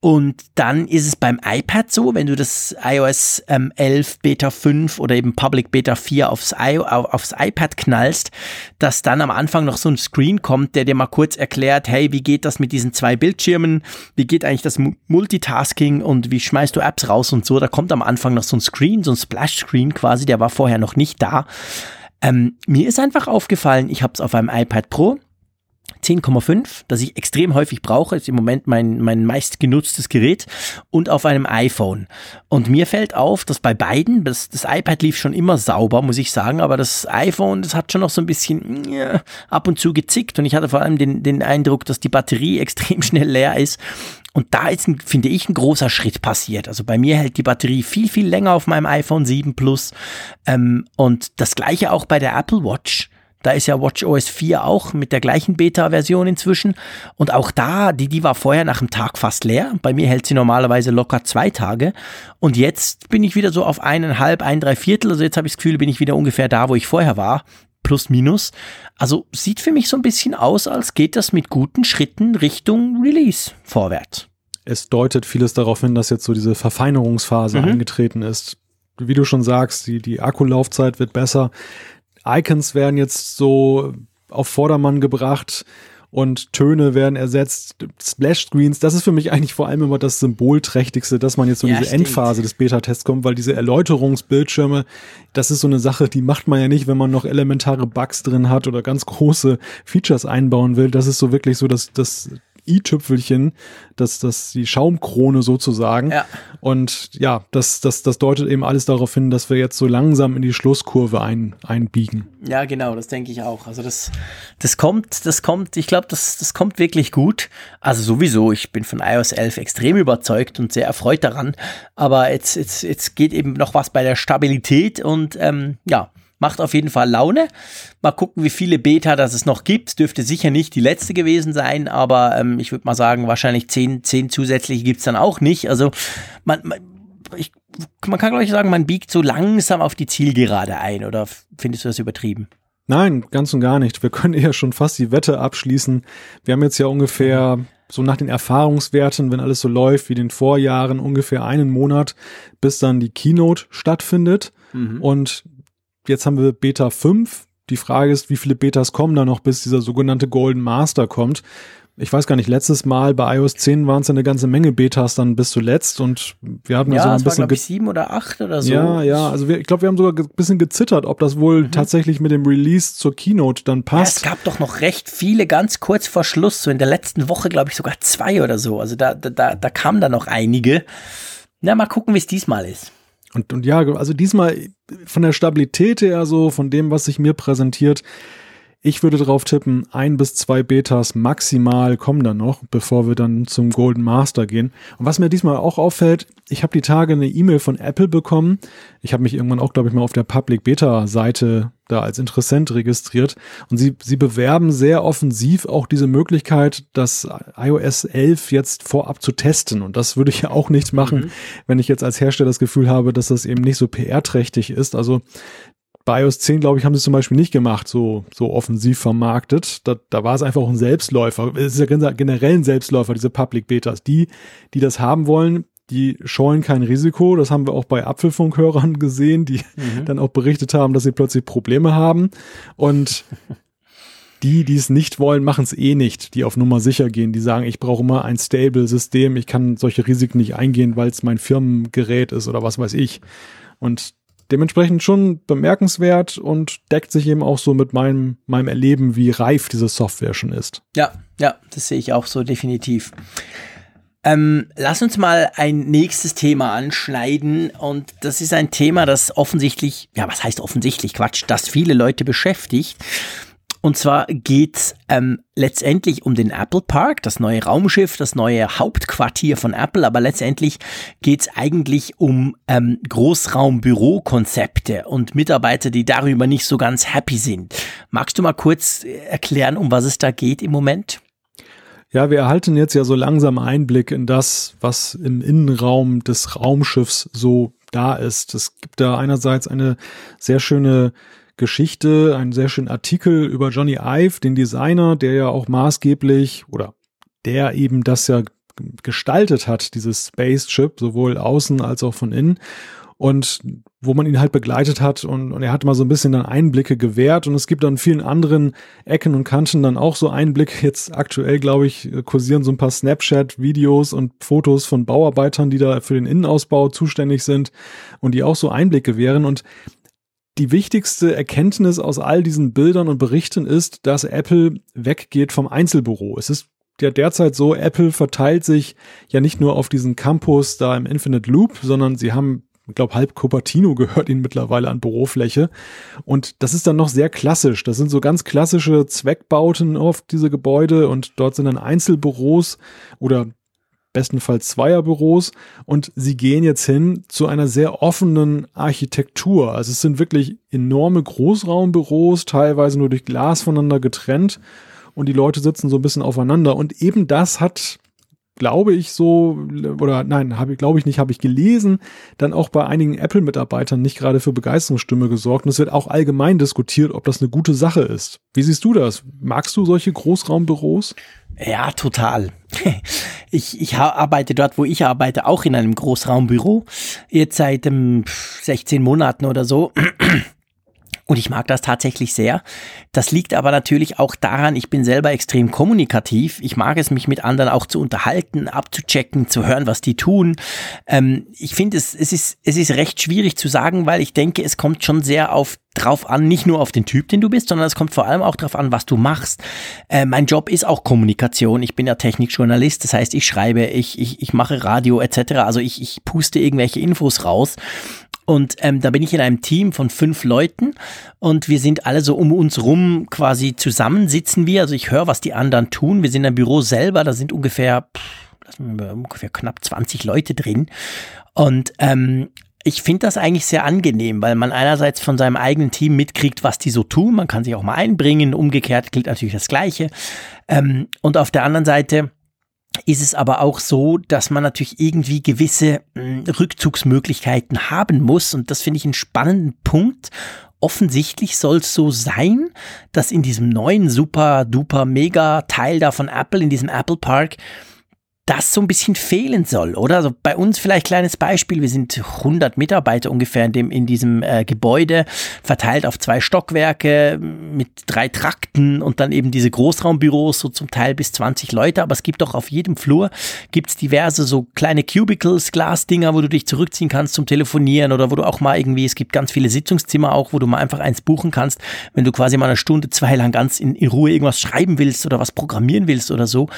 Und dann ist es beim iPad so, wenn du das iOS ähm, 11 Beta 5 oder eben Public Beta 4 aufs, I aufs iPad knallst, dass dann am Anfang noch so ein Screen kommt, der dir mal kurz erklärt, hey, wie geht das mit diesen zwei Bildschirmen? Wie geht eigentlich das Multitasking und wie schmeißt du Apps raus und so? Da kommt am Anfang noch so ein Screen, so ein Splash-Screen quasi, der war vorher noch nicht da. Ähm, mir ist einfach aufgefallen, ich habe es auf einem iPad Pro 10,5, das ich extrem häufig brauche, ist im Moment mein, mein meist genutztes Gerät und auf einem iPhone. Und mir fällt auf, dass bei beiden, das, das iPad lief schon immer sauber, muss ich sagen, aber das iPhone, das hat schon noch so ein bisschen ja, ab und zu gezickt und ich hatte vor allem den, den Eindruck, dass die Batterie extrem schnell leer ist. Und da ist, finde ich, ein großer Schritt passiert. Also bei mir hält die Batterie viel, viel länger auf meinem iPhone 7 Plus. Ähm, und das gleiche auch bei der Apple Watch. Da ist ja WatchOS 4 auch mit der gleichen Beta-Version inzwischen. Und auch da, die, die war vorher nach einem Tag fast leer. Bei mir hält sie normalerweise locker zwei Tage. Und jetzt bin ich wieder so auf eineinhalb, ein, drei Viertel. Also jetzt habe ich das Gefühl, bin ich wieder ungefähr da, wo ich vorher war. Plus, minus. Also sieht für mich so ein bisschen aus, als geht das mit guten Schritten Richtung Release vorwärts. Es deutet vieles darauf hin, dass jetzt so diese Verfeinerungsphase mhm. eingetreten ist. Wie du schon sagst, die, die Akkulaufzeit wird besser. Icons werden jetzt so auf Vordermann gebracht und Töne werden ersetzt, Splash Screens, das ist für mich eigentlich vor allem immer das Symbolträchtigste, dass man jetzt so in ja, diese stimmt. Endphase des Beta-Tests kommt, weil diese Erläuterungsbildschirme, das ist so eine Sache, die macht man ja nicht, wenn man noch elementare Bugs drin hat oder ganz große Features einbauen will. Das ist so wirklich so das, das i-Tüpfelchen, das, das, die Schaumkrone sozusagen. Ja. Und ja, das, das, das deutet eben alles darauf hin, dass wir jetzt so langsam in die Schlusskurve ein, einbiegen. Ja, genau, das denke ich auch. Also das, das kommt, das kommt, ich glaube, das, das kommt wirklich gut. Also sowieso, ich bin von iOS 11 extrem überzeugt und sehr erfreut daran. Aber jetzt, jetzt, jetzt geht eben noch was bei der Stabilität und ähm, ja, Macht auf jeden Fall Laune. Mal gucken, wie viele Beta das es noch gibt. Dürfte sicher nicht die letzte gewesen sein, aber ähm, ich würde mal sagen, wahrscheinlich zehn, zehn zusätzliche gibt's dann auch nicht. Also man, man, ich, man kann glaube ich sagen, man biegt so langsam auf die Zielgerade ein. Oder findest du das übertrieben? Nein, ganz und gar nicht. Wir können eher schon fast die Wette abschließen. Wir haben jetzt ja ungefähr so nach den Erfahrungswerten, wenn alles so läuft wie den Vorjahren, ungefähr einen Monat, bis dann die Keynote stattfindet. Mhm. Und jetzt haben wir Beta 5. Die Frage ist, wie viele Betas kommen da noch, bis dieser sogenannte Golden Master kommt ich weiß gar nicht, letztes Mal bei iOS 10 waren es eine ganze Menge Betas dann bis zuletzt und wir hatten ja, so ein bisschen. War, ich, sieben oder acht oder so. Ja, ja, also wir, ich glaube, wir haben sogar ein bisschen gezittert, ob das wohl mhm. tatsächlich mit dem Release zur Keynote dann passt. Ja, es gab doch noch recht viele ganz kurz vor Schluss, so in der letzten Woche, glaube ich, sogar zwei oder so. Also da, da, da kamen da noch einige. Na, mal gucken, wie es diesmal ist. Und, und ja, also diesmal von der Stabilität her, so von dem, was sich mir präsentiert, ich würde drauf tippen, ein bis zwei Betas maximal kommen dann noch, bevor wir dann zum Golden Master gehen. Und was mir diesmal auch auffällt, ich habe die Tage eine E-Mail von Apple bekommen. Ich habe mich irgendwann auch, glaube ich, mal auf der Public Beta Seite da als Interessent registriert. Und sie, sie bewerben sehr offensiv auch diese Möglichkeit, das iOS 11 jetzt vorab zu testen. Und das würde ich ja auch nicht machen, mhm. wenn ich jetzt als Hersteller das Gefühl habe, dass das eben nicht so PR-trächtig ist. Also bei iOS 10, glaube ich, haben sie zum Beispiel nicht gemacht, so, so offensiv vermarktet. Da, da war es einfach auch ein Selbstläufer. Es ist ja generell ein Selbstläufer, diese Public Betas. Die, die das haben wollen, die scheuen kein Risiko. Das haben wir auch bei Apfelfunkhörern gesehen, die mhm. dann auch berichtet haben, dass sie plötzlich Probleme haben. Und die, die es nicht wollen, machen es eh nicht, die auf Nummer sicher gehen, die sagen, ich brauche immer ein stable System, ich kann solche Risiken nicht eingehen, weil es mein Firmengerät ist oder was weiß ich. Und dementsprechend schon bemerkenswert und deckt sich eben auch so mit meinem, meinem Erleben, wie reif diese Software schon ist. Ja, ja, das sehe ich auch so definitiv. Ähm, lass uns mal ein nächstes Thema anschneiden und das ist ein Thema, das offensichtlich, ja, was heißt offensichtlich Quatsch, das viele Leute beschäftigt und zwar geht's ähm, letztendlich um den Apple Park, das neue Raumschiff, das neue Hauptquartier von Apple, aber letztendlich geht's eigentlich um ähm, Großraumbürokonzepte und Mitarbeiter, die darüber nicht so ganz happy sind. Magst du mal kurz erklären, um was es da geht im Moment? Ja, wir erhalten jetzt ja so langsam Einblick in das, was im Innenraum des Raumschiffs so da ist. Es gibt da einerseits eine sehr schöne Geschichte, einen sehr schönen Artikel über Johnny Ive, den Designer, der ja auch maßgeblich oder der eben das ja gestaltet hat, dieses Spaceship, sowohl außen als auch von innen. Und wo man ihn halt begleitet hat und, und er hat mal so ein bisschen dann Einblicke gewährt und es gibt an vielen anderen Ecken und Kanten dann auch so Einblicke. Jetzt aktuell, glaube ich, kursieren so ein paar Snapchat-Videos und Fotos von Bauarbeitern, die da für den Innenausbau zuständig sind und die auch so Einblicke gewähren und die wichtigste Erkenntnis aus all diesen Bildern und Berichten ist, dass Apple weggeht vom Einzelbüro. Es ist ja derzeit so, Apple verteilt sich ja nicht nur auf diesen Campus da im Infinite Loop, sondern sie haben ich glaube, halb Cupertino gehört ihnen mittlerweile an Bürofläche. Und das ist dann noch sehr klassisch. Das sind so ganz klassische Zweckbauten auf diese Gebäude und dort sind dann Einzelbüros oder bestenfalls Zweierbüros und sie gehen jetzt hin zu einer sehr offenen Architektur. Also es sind wirklich enorme Großraumbüros, teilweise nur durch Glas voneinander getrennt und die Leute sitzen so ein bisschen aufeinander und eben das hat glaube ich so, oder nein, habe ich, glaube ich nicht, habe ich gelesen, dann auch bei einigen Apple-Mitarbeitern nicht gerade für Begeisterungsstimme gesorgt. Und es wird auch allgemein diskutiert, ob das eine gute Sache ist. Wie siehst du das? Magst du solche Großraumbüros? Ja, total. Ich, ich arbeite dort, wo ich arbeite, auch in einem Großraumbüro. Jetzt seit ähm, 16 Monaten oder so. Und ich mag das tatsächlich sehr. Das liegt aber natürlich auch daran, ich bin selber extrem kommunikativ. Ich mag es, mich mit anderen auch zu unterhalten, abzuchecken, zu hören, was die tun. Ähm, ich finde, es, es, ist, es ist recht schwierig zu sagen, weil ich denke, es kommt schon sehr auf drauf an, nicht nur auf den Typ, den du bist, sondern es kommt vor allem auch drauf an, was du machst. Äh, mein Job ist auch Kommunikation. Ich bin ja Technikjournalist, das heißt, ich schreibe, ich, ich, ich mache Radio etc. Also ich, ich puste irgendwelche Infos raus. Und ähm, da bin ich in einem Team von fünf Leuten und wir sind alle so um uns rum quasi zusammen sitzen wir. Also ich höre, was die anderen tun. Wir sind im Büro selber, da sind ungefähr, pff, ungefähr knapp 20 Leute drin. Und ähm, ich finde das eigentlich sehr angenehm, weil man einerseits von seinem eigenen Team mitkriegt, was die so tun. Man kann sich auch mal einbringen. Umgekehrt gilt natürlich das Gleiche. Ähm, und auf der anderen Seite ist es aber auch so, dass man natürlich irgendwie gewisse hm, Rückzugsmöglichkeiten haben muss. Und das finde ich einen spannenden Punkt. Offensichtlich soll es so sein, dass in diesem neuen super duper mega Teil da von Apple, in diesem Apple Park, das so ein bisschen fehlen soll, oder? Also bei uns vielleicht kleines Beispiel, wir sind 100 Mitarbeiter ungefähr in, dem, in diesem äh, Gebäude, verteilt auf zwei Stockwerke mit drei Trakten und dann eben diese Großraumbüros, so zum Teil bis 20 Leute, aber es gibt auch auf jedem Flur gibt's diverse so kleine Cubicles, Glasdinger, wo du dich zurückziehen kannst zum Telefonieren oder wo du auch mal irgendwie, es gibt ganz viele Sitzungszimmer auch, wo du mal einfach eins buchen kannst, wenn du quasi mal eine Stunde, zwei lang ganz in, in Ruhe irgendwas schreiben willst oder was programmieren willst oder so.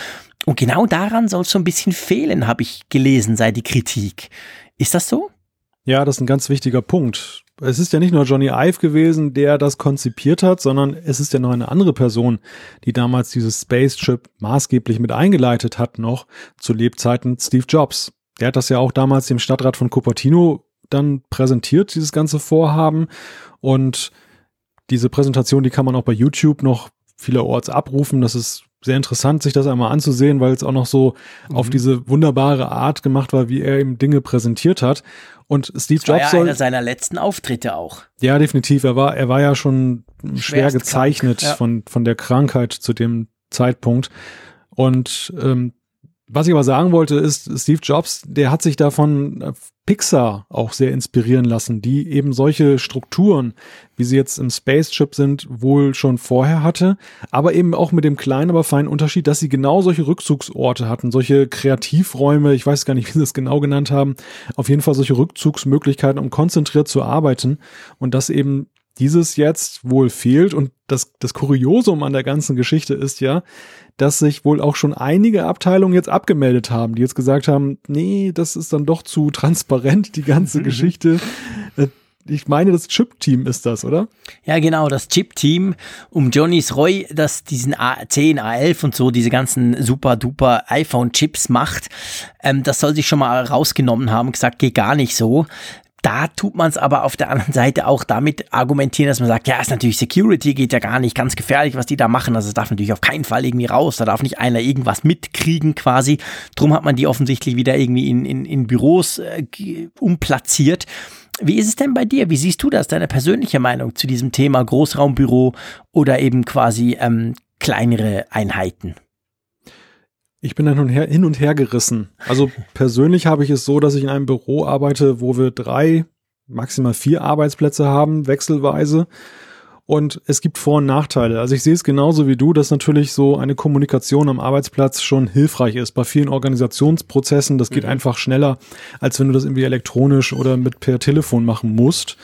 Und genau daran soll es so ein bisschen fehlen, habe ich gelesen, sei die Kritik. Ist das so? Ja, das ist ein ganz wichtiger Punkt. Es ist ja nicht nur Johnny Ive gewesen, der das konzipiert hat, sondern es ist ja noch eine andere Person, die damals dieses Spaceship maßgeblich mit eingeleitet hat, noch zu Lebzeiten Steve Jobs. Der hat das ja auch damals dem Stadtrat von Cupertino dann präsentiert, dieses ganze Vorhaben. Und diese Präsentation, die kann man auch bei YouTube noch vielerorts abrufen. Das ist sehr interessant, sich das einmal anzusehen, weil es auch noch so mhm. auf diese wunderbare Art gemacht war, wie er eben Dinge präsentiert hat. Und Steve das war Jobs ja einer seiner letzten Auftritte auch. Ja, definitiv. Er war, er war ja schon schwer gezeichnet ja. von, von der Krankheit zu dem Zeitpunkt. Und ähm, was ich aber sagen wollte, ist, Steve Jobs, der hat sich davon äh, Pixar auch sehr inspirieren lassen, die eben solche Strukturen, wie sie jetzt im Spaceship sind, wohl schon vorher hatte, aber eben auch mit dem kleinen, aber feinen Unterschied, dass sie genau solche Rückzugsorte hatten, solche Kreativräume, ich weiß gar nicht, wie sie es genau genannt haben, auf jeden Fall solche Rückzugsmöglichkeiten, um konzentriert zu arbeiten und dass eben dieses jetzt wohl fehlt und das, das Kuriosum an der ganzen Geschichte ist ja, dass sich wohl auch schon einige Abteilungen jetzt abgemeldet haben, die jetzt gesagt haben, nee, das ist dann doch zu transparent, die ganze mhm. Geschichte. Äh, ich meine, das Chip-Team ist das, oder? Ja, genau, das Chip-Team um Johnnys Roy, das diesen A10, A11 und so, diese ganzen super duper iPhone-Chips macht. Ähm, das soll sich schon mal rausgenommen haben, gesagt, geht gar nicht so da tut man es aber auf der anderen Seite auch damit argumentieren, dass man sagt, ja, ist natürlich Security, geht ja gar nicht, ganz gefährlich, was die da machen. Also es darf natürlich auf keinen Fall irgendwie raus, da darf nicht einer irgendwas mitkriegen quasi. Drum hat man die offensichtlich wieder irgendwie in, in, in Büros äh, umplatziert. Wie ist es denn bei dir? Wie siehst du das, deine persönliche Meinung zu diesem Thema Großraumbüro oder eben quasi ähm, kleinere Einheiten? Ich bin dann hin und her gerissen. Also persönlich habe ich es so, dass ich in einem Büro arbeite, wo wir drei, maximal vier Arbeitsplätze haben, wechselweise. Und es gibt Vor- und Nachteile. Also ich sehe es genauso wie du, dass natürlich so eine Kommunikation am Arbeitsplatz schon hilfreich ist. Bei vielen Organisationsprozessen, das geht mhm. einfach schneller, als wenn du das irgendwie elektronisch oder mit per Telefon machen musst.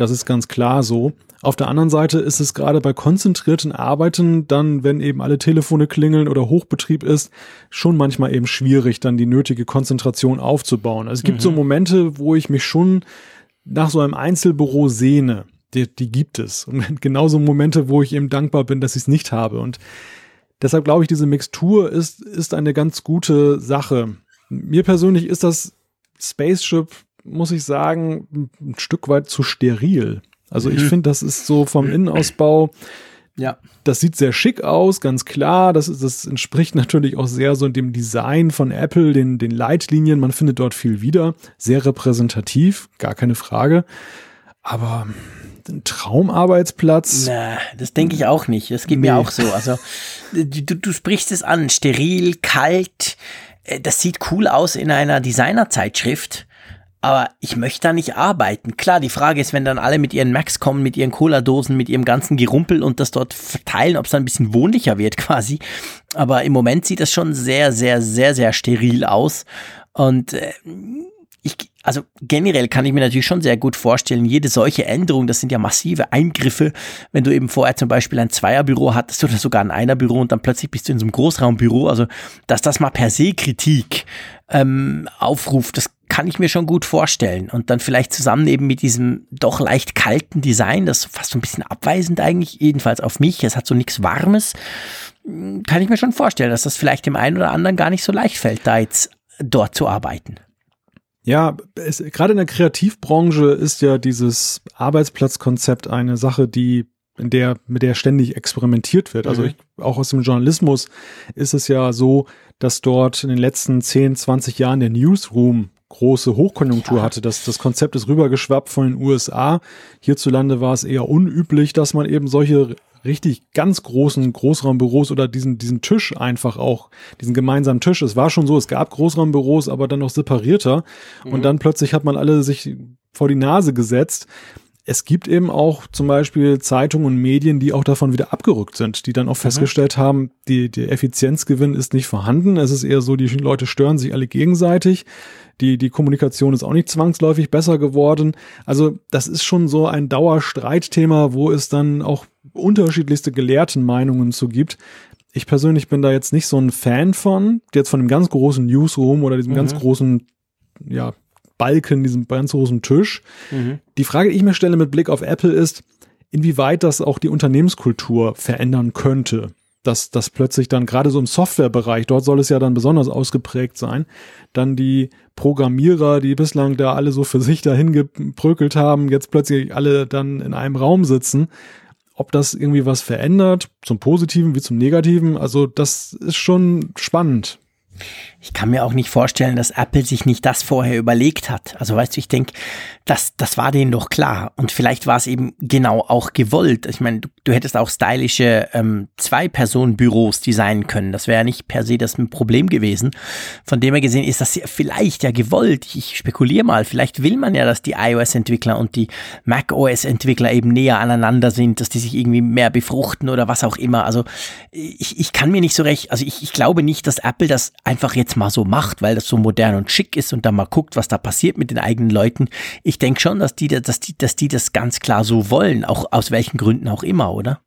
Das ist ganz klar so. Auf der anderen Seite ist es gerade bei konzentrierten Arbeiten dann, wenn eben alle Telefone klingeln oder Hochbetrieb ist, schon manchmal eben schwierig, dann die nötige Konzentration aufzubauen. Also es gibt mhm. so Momente, wo ich mich schon nach so einem Einzelbüro sehne. Die, die gibt es. Und genauso Momente, wo ich eben dankbar bin, dass ich es nicht habe. Und deshalb glaube ich, diese Mixtur ist, ist eine ganz gute Sache. Mir persönlich ist das Spaceship, muss ich sagen, ein Stück weit zu steril. Also ich mhm. finde, das ist so vom Innenausbau. Ja. Das sieht sehr schick aus, ganz klar. Das, ist, das entspricht natürlich auch sehr so dem Design von Apple, den, den Leitlinien. Man findet dort viel wieder. Sehr repräsentativ, gar keine Frage. Aber ein Traumarbeitsplatz? Na, das denke ich auch nicht. Das geht nee. mir auch so. Also, du, du sprichst es an. Steril, kalt. Äh, das sieht cool aus in einer Designerzeitschrift aber ich möchte da nicht arbeiten. Klar, die Frage ist, wenn dann alle mit ihren Macs kommen, mit ihren Cola-Dosen, mit ihrem ganzen Gerumpel und das dort verteilen, ob es dann ein bisschen wohnlicher wird quasi. Aber im Moment sieht das schon sehr, sehr, sehr, sehr steril aus. Und äh, ich, also generell kann ich mir natürlich schon sehr gut vorstellen, jede solche Änderung, das sind ja massive Eingriffe, wenn du eben vorher zum Beispiel ein Zweierbüro hattest oder sogar ein Einerbüro und dann plötzlich bist du in so einem Großraumbüro, also dass das mal per se Kritik ähm, aufruft, das kann ich mir schon gut vorstellen. Und dann vielleicht zusammen eben mit diesem doch leicht kalten Design, das fast so ein bisschen abweisend eigentlich, jedenfalls auf mich, es hat so nichts Warmes, kann ich mir schon vorstellen, dass das vielleicht dem einen oder anderen gar nicht so leicht fällt, da jetzt dort zu arbeiten. Ja, es, gerade in der Kreativbranche ist ja dieses Arbeitsplatzkonzept eine Sache, die in der, mit der ständig experimentiert wird. Also mhm. ich, auch aus dem Journalismus ist es ja so, dass dort in den letzten 10, 20 Jahren der Newsroom große Hochkonjunktur ja. hatte. Das, das Konzept ist rübergeschwappt von den USA. Hierzulande war es eher unüblich, dass man eben solche richtig ganz großen Großraumbüros oder diesen, diesen Tisch einfach auch, diesen gemeinsamen Tisch. Es war schon so, es gab Großraumbüros, aber dann noch separierter. Mhm. Und dann plötzlich hat man alle sich vor die Nase gesetzt. Es gibt eben auch zum Beispiel Zeitungen und Medien, die auch davon wieder abgerückt sind, die dann auch mhm. festgestellt haben, die, der Effizienzgewinn ist nicht vorhanden. Es ist eher so, die Leute stören sich alle gegenseitig. Die, die Kommunikation ist auch nicht zwangsläufig besser geworden. Also das ist schon so ein Dauerstreitthema, wo es dann auch unterschiedlichste gelehrten Meinungen zu gibt. Ich persönlich bin da jetzt nicht so ein Fan von, jetzt von dem ganz großen Newsroom oder diesem mhm. ganz großen, ja, Balken, diesem ganz großen Tisch. Mhm. Die Frage, die ich mir stelle mit Blick auf Apple ist, inwieweit das auch die Unternehmenskultur verändern könnte. Dass das plötzlich dann gerade so im Softwarebereich, dort soll es ja dann besonders ausgeprägt sein, dann die Programmierer, die bislang da alle so für sich dahin geprökelt haben, jetzt plötzlich alle dann in einem Raum sitzen ob das irgendwie was verändert, zum Positiven wie zum Negativen. Also das ist schon spannend ich kann mir auch nicht vorstellen, dass Apple sich nicht das vorher überlegt hat. Also weißt du, ich denke, das, das war denen doch klar. Und vielleicht war es eben genau auch gewollt. Ich meine, du, du hättest auch stylische ähm, Zwei-Personen-Büros designen können. Das wäre ja nicht per se das ein Problem gewesen. Von dem her gesehen ist das vielleicht ja gewollt. Ich spekuliere mal, vielleicht will man ja, dass die iOS-Entwickler und die macOS-Entwickler eben näher aneinander sind, dass die sich irgendwie mehr befruchten oder was auch immer. Also ich, ich kann mir nicht so recht, also ich, ich glaube nicht, dass Apple das einfach jetzt mal so macht, weil das so modern und schick ist und dann mal guckt, was da passiert mit den eigenen Leuten. Ich denke schon, dass die, dass die, dass die das ganz klar so wollen, auch aus welchen Gründen auch immer, oder?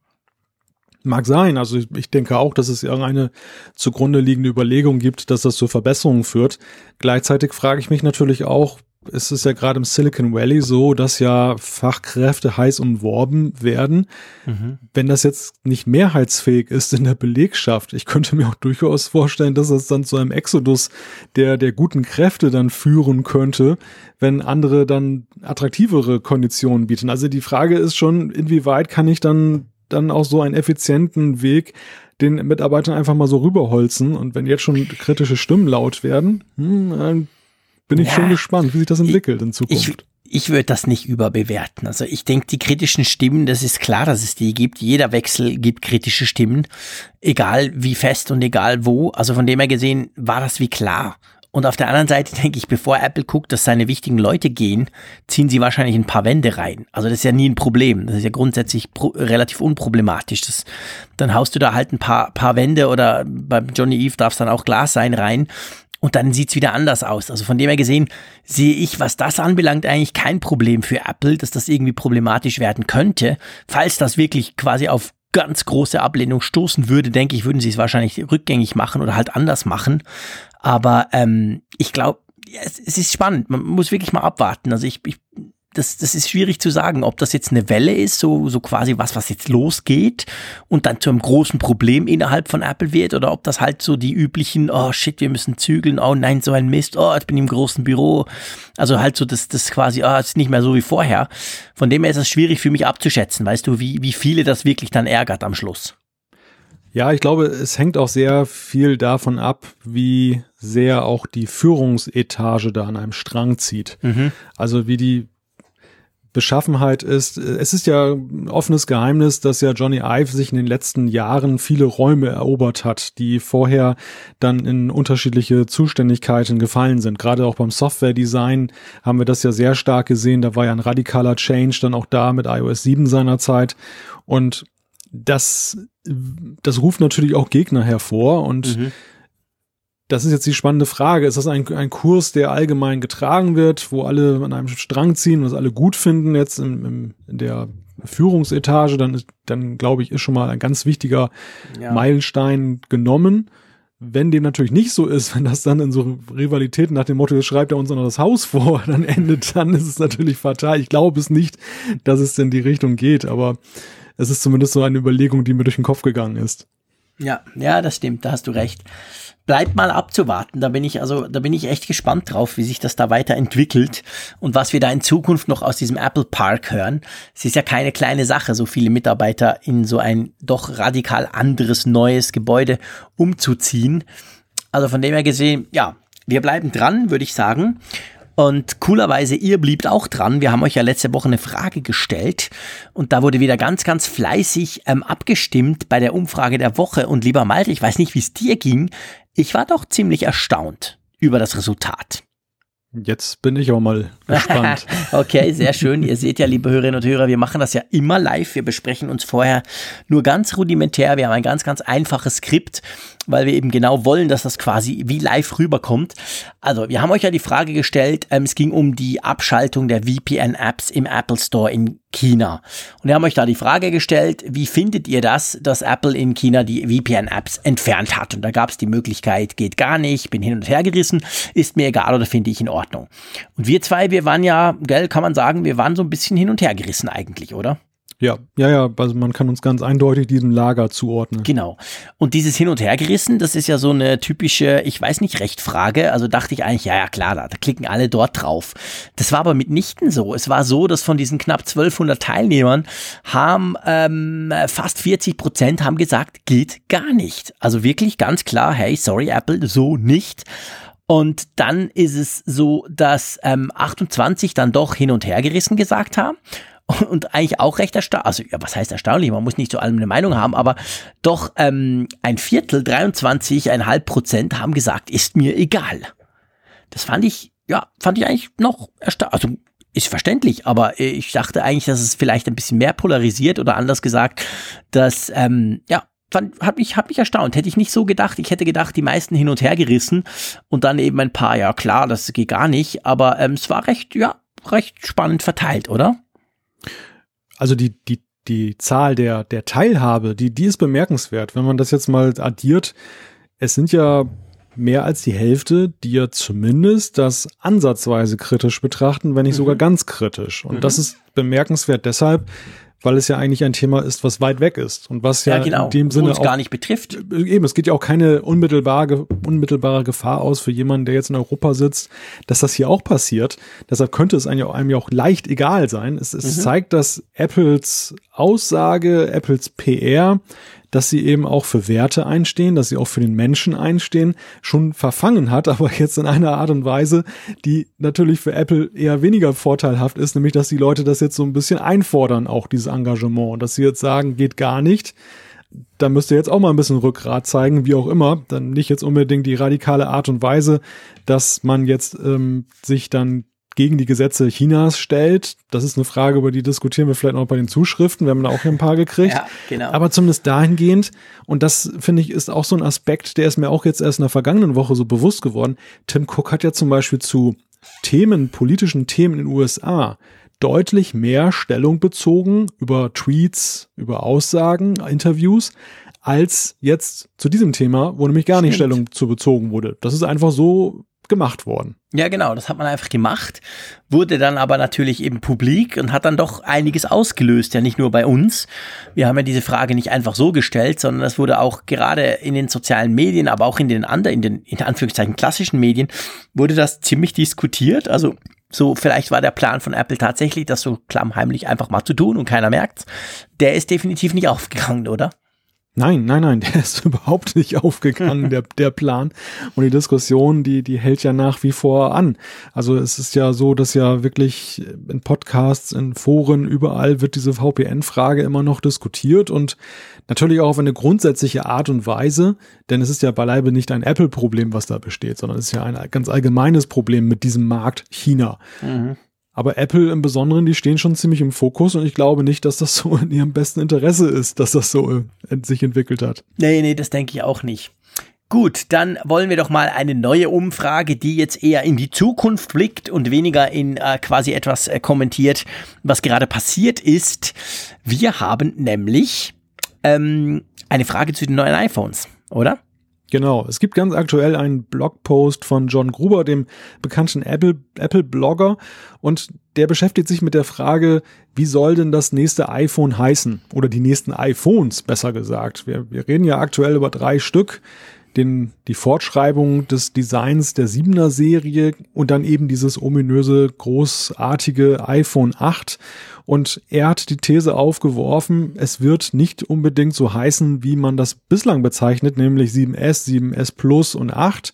Mag sein. Also ich denke auch, dass es irgendeine zugrunde liegende Überlegung gibt, dass das zu Verbesserungen führt. Gleichzeitig frage ich mich natürlich auch, es ist ja gerade im Silicon Valley so, dass ja Fachkräfte heiß umworben werden. Mhm. Wenn das jetzt nicht mehrheitsfähig ist in der Belegschaft, ich könnte mir auch durchaus vorstellen, dass das dann zu einem Exodus der, der guten Kräfte dann führen könnte, wenn andere dann attraktivere Konditionen bieten. Also die Frage ist schon, inwieweit kann ich dann, dann auch so einen effizienten Weg den Mitarbeitern einfach mal so rüberholzen und wenn jetzt schon kritische Stimmen laut werden, hm, bin ich ja, schon gespannt, wie sich das entwickelt in Zukunft. Ich, ich würde das nicht überbewerten. Also ich denke, die kritischen Stimmen, das ist klar, dass es die gibt. Jeder Wechsel gibt kritische Stimmen, egal wie fest und egal wo. Also von dem her gesehen war das wie klar. Und auf der anderen Seite denke ich, bevor Apple guckt, dass seine wichtigen Leute gehen, ziehen sie wahrscheinlich ein paar Wände rein. Also das ist ja nie ein Problem. Das ist ja grundsätzlich relativ unproblematisch. Das, dann haust du da halt ein paar, paar Wände oder beim Johnny Eve darf es dann auch Glas sein rein und dann sieht's wieder anders aus. Also von dem her gesehen sehe ich, was das anbelangt, eigentlich kein Problem für Apple, dass das irgendwie problematisch werden könnte. Falls das wirklich quasi auf ganz große Ablehnung stoßen würde, denke ich, würden sie es wahrscheinlich rückgängig machen oder halt anders machen. Aber ähm, ich glaube, es, es ist spannend. Man muss wirklich mal abwarten. Also ich, ich das, das ist schwierig zu sagen, ob das jetzt eine Welle ist, so, so quasi was, was jetzt losgeht und dann zu einem großen Problem innerhalb von Apple wird oder ob das halt so die üblichen, oh shit, wir müssen zügeln, oh nein, so ein Mist, oh, ich bin im großen Büro. Also halt so, das, das quasi, oh, ist nicht mehr so wie vorher. Von dem her ist es schwierig für mich abzuschätzen, weißt du, wie, wie viele das wirklich dann ärgert am Schluss. Ja, ich glaube, es hängt auch sehr viel davon ab, wie sehr auch die Führungsetage da an einem Strang zieht. Mhm. Also wie die Beschaffenheit ist. Es ist ja ein offenes Geheimnis, dass ja Johnny Ive sich in den letzten Jahren viele Räume erobert hat, die vorher dann in unterschiedliche Zuständigkeiten gefallen sind. Gerade auch beim Software-Design haben wir das ja sehr stark gesehen. Da war ja ein radikaler Change dann auch da mit iOS 7 seinerzeit. Und das, das ruft natürlich auch Gegner hervor und mhm das ist jetzt die spannende Frage. Ist das ein, ein Kurs, der allgemein getragen wird, wo alle an einem Strang ziehen, was alle gut finden jetzt im, im, in der Führungsetage? Dann, ist, dann glaube ich, ist schon mal ein ganz wichtiger ja. Meilenstein genommen. Wenn dem natürlich nicht so ist, wenn das dann in so Rivalitäten nach dem Motto, jetzt schreibt er uns noch das Haus vor, dann endet, dann ist es natürlich fatal. Ich glaube es nicht, dass es in die Richtung geht, aber es ist zumindest so eine Überlegung, die mir durch den Kopf gegangen ist. Ja, ja, das stimmt, da hast du recht. Bleibt mal abzuwarten, da bin ich also, da bin ich echt gespannt drauf, wie sich das da weiterentwickelt und was wir da in Zukunft noch aus diesem Apple Park hören. Es ist ja keine kleine Sache, so viele Mitarbeiter in so ein doch radikal anderes neues Gebäude umzuziehen. Also von dem her gesehen, ja, wir bleiben dran, würde ich sagen. Und coolerweise, ihr bliebt auch dran. Wir haben euch ja letzte Woche eine Frage gestellt und da wurde wieder ganz, ganz fleißig ähm, abgestimmt bei der Umfrage der Woche. Und lieber Malte, ich weiß nicht, wie es dir ging. Ich war doch ziemlich erstaunt über das Resultat. Jetzt bin ich auch mal gespannt. okay, sehr schön. Ihr seht ja, liebe Hörerinnen und Hörer, wir machen das ja immer live. Wir besprechen uns vorher nur ganz rudimentär. Wir haben ein ganz, ganz einfaches Skript, weil wir eben genau wollen, dass das quasi wie live rüberkommt. Also, wir haben euch ja die Frage gestellt, ähm, es ging um die Abschaltung der VPN-Apps im Apple Store in China. Und wir haben euch da die Frage gestellt, wie findet ihr das, dass Apple in China die VPN-Apps entfernt hat? Und da gab es die Möglichkeit, geht gar nicht, bin hin und her gerissen, ist mir egal oder finde ich in Ordnung. Und wir zwei, wir waren ja, gell, kann man sagen, wir waren so ein bisschen hin und her gerissen eigentlich, oder? Ja, ja, ja, also man kann uns ganz eindeutig diesem Lager zuordnen. Genau. Und dieses Hin- und Hergerissen, das ist ja so eine typische, ich weiß nicht, Rechtfrage. Also dachte ich eigentlich, ja, ja, klar, da, da klicken alle dort drauf. Das war aber mitnichten so. Es war so, dass von diesen knapp 1200 Teilnehmern haben ähm, fast 40 Prozent haben gesagt, geht gar nicht. Also wirklich ganz klar, hey, sorry Apple, so nicht. Und dann ist es so, dass ähm, 28 dann doch hin und her gerissen gesagt haben und eigentlich auch recht erstaunlich, also ja, was heißt erstaunlich, man muss nicht zu allem eine Meinung haben, aber doch ähm, ein Viertel, 23,5 Prozent haben gesagt, ist mir egal. Das fand ich, ja, fand ich eigentlich noch erstaunlich, also ist verständlich, aber ich dachte eigentlich, dass es vielleicht ein bisschen mehr polarisiert oder anders gesagt, dass, ähm, ja, fand, hat mich, hat mich erstaunt. Hätte ich nicht so gedacht. Ich hätte gedacht, die meisten hin und her gerissen und dann eben ein paar, ja klar, das geht gar nicht, aber ähm, es war recht, ja, recht spannend verteilt, oder? Also die, die, die Zahl der, der Teilhabe, die, die ist bemerkenswert. Wenn man das jetzt mal addiert, es sind ja mehr als die Hälfte, die ja zumindest das ansatzweise kritisch betrachten, wenn nicht mhm. sogar ganz kritisch. Und mhm. das ist bemerkenswert deshalb, weil es ja eigentlich ein Thema ist, was weit weg ist und was ja, ja genau, in dem Sinne uns auch, gar nicht betrifft. Eben, es geht ja auch keine unmittelbare, unmittelbare Gefahr aus für jemanden, der jetzt in Europa sitzt, dass das hier auch passiert. Deshalb könnte es einem, einem ja auch leicht egal sein. Es, es mhm. zeigt, dass Apples Aussage, Apples PR dass sie eben auch für Werte einstehen, dass sie auch für den Menschen einstehen, schon verfangen hat, aber jetzt in einer Art und Weise, die natürlich für Apple eher weniger vorteilhaft ist, nämlich dass die Leute das jetzt so ein bisschen einfordern, auch dieses Engagement, dass sie jetzt sagen, geht gar nicht. Da müsst ihr jetzt auch mal ein bisschen Rückgrat zeigen, wie auch immer. Dann nicht jetzt unbedingt die radikale Art und Weise, dass man jetzt ähm, sich dann gegen die Gesetze Chinas stellt. Das ist eine Frage, über die diskutieren wir vielleicht noch bei den Zuschriften. Wir haben da auch ein paar gekriegt. Ja, genau. Aber zumindest dahingehend, und das finde ich ist auch so ein Aspekt, der ist mir auch jetzt erst in der vergangenen Woche so bewusst geworden. Tim Cook hat ja zum Beispiel zu Themen, politischen Themen in den USA deutlich mehr Stellung bezogen über Tweets, über Aussagen, Interviews, als jetzt zu diesem Thema, wo nämlich gar nicht Stimmt. Stellung zu bezogen wurde. Das ist einfach so gemacht worden. Ja, genau, das hat man einfach gemacht, wurde dann aber natürlich eben publik und hat dann doch einiges ausgelöst, ja nicht nur bei uns. Wir haben ja diese Frage nicht einfach so gestellt, sondern das wurde auch gerade in den sozialen Medien, aber auch in den anderen, in den in Anführungszeichen klassischen Medien, wurde das ziemlich diskutiert. Also so, vielleicht war der Plan von Apple tatsächlich, das so klammheimlich einfach mal zu tun und keiner merkt's. Der ist definitiv nicht aufgegangen, oder? Nein, nein, nein, der ist überhaupt nicht aufgegangen, der, der Plan. Und die Diskussion, die, die hält ja nach wie vor an. Also es ist ja so, dass ja wirklich in Podcasts, in Foren, überall wird diese VPN-Frage immer noch diskutiert und natürlich auch auf eine grundsätzliche Art und Weise, denn es ist ja beileibe nicht ein Apple-Problem, was da besteht, sondern es ist ja ein ganz allgemeines Problem mit diesem Markt China. Mhm. Aber Apple im Besonderen, die stehen schon ziemlich im Fokus und ich glaube nicht, dass das so in ihrem besten Interesse ist, dass das so äh, sich entwickelt hat. Nee, nee, das denke ich auch nicht. Gut, dann wollen wir doch mal eine neue Umfrage, die jetzt eher in die Zukunft blickt und weniger in äh, quasi etwas äh, kommentiert, was gerade passiert ist. Wir haben nämlich ähm, eine Frage zu den neuen iPhones, oder? Genau, es gibt ganz aktuell einen Blogpost von John Gruber, dem bekannten Apple-Blogger, Apple und der beschäftigt sich mit der Frage, wie soll denn das nächste iPhone heißen? Oder die nächsten iPhones, besser gesagt. Wir, wir reden ja aktuell über drei Stück den, die Fortschreibung des Designs der 7er Serie und dann eben dieses ominöse, großartige iPhone 8. Und er hat die These aufgeworfen, es wird nicht unbedingt so heißen, wie man das bislang bezeichnet, nämlich 7S, 7S Plus und 8,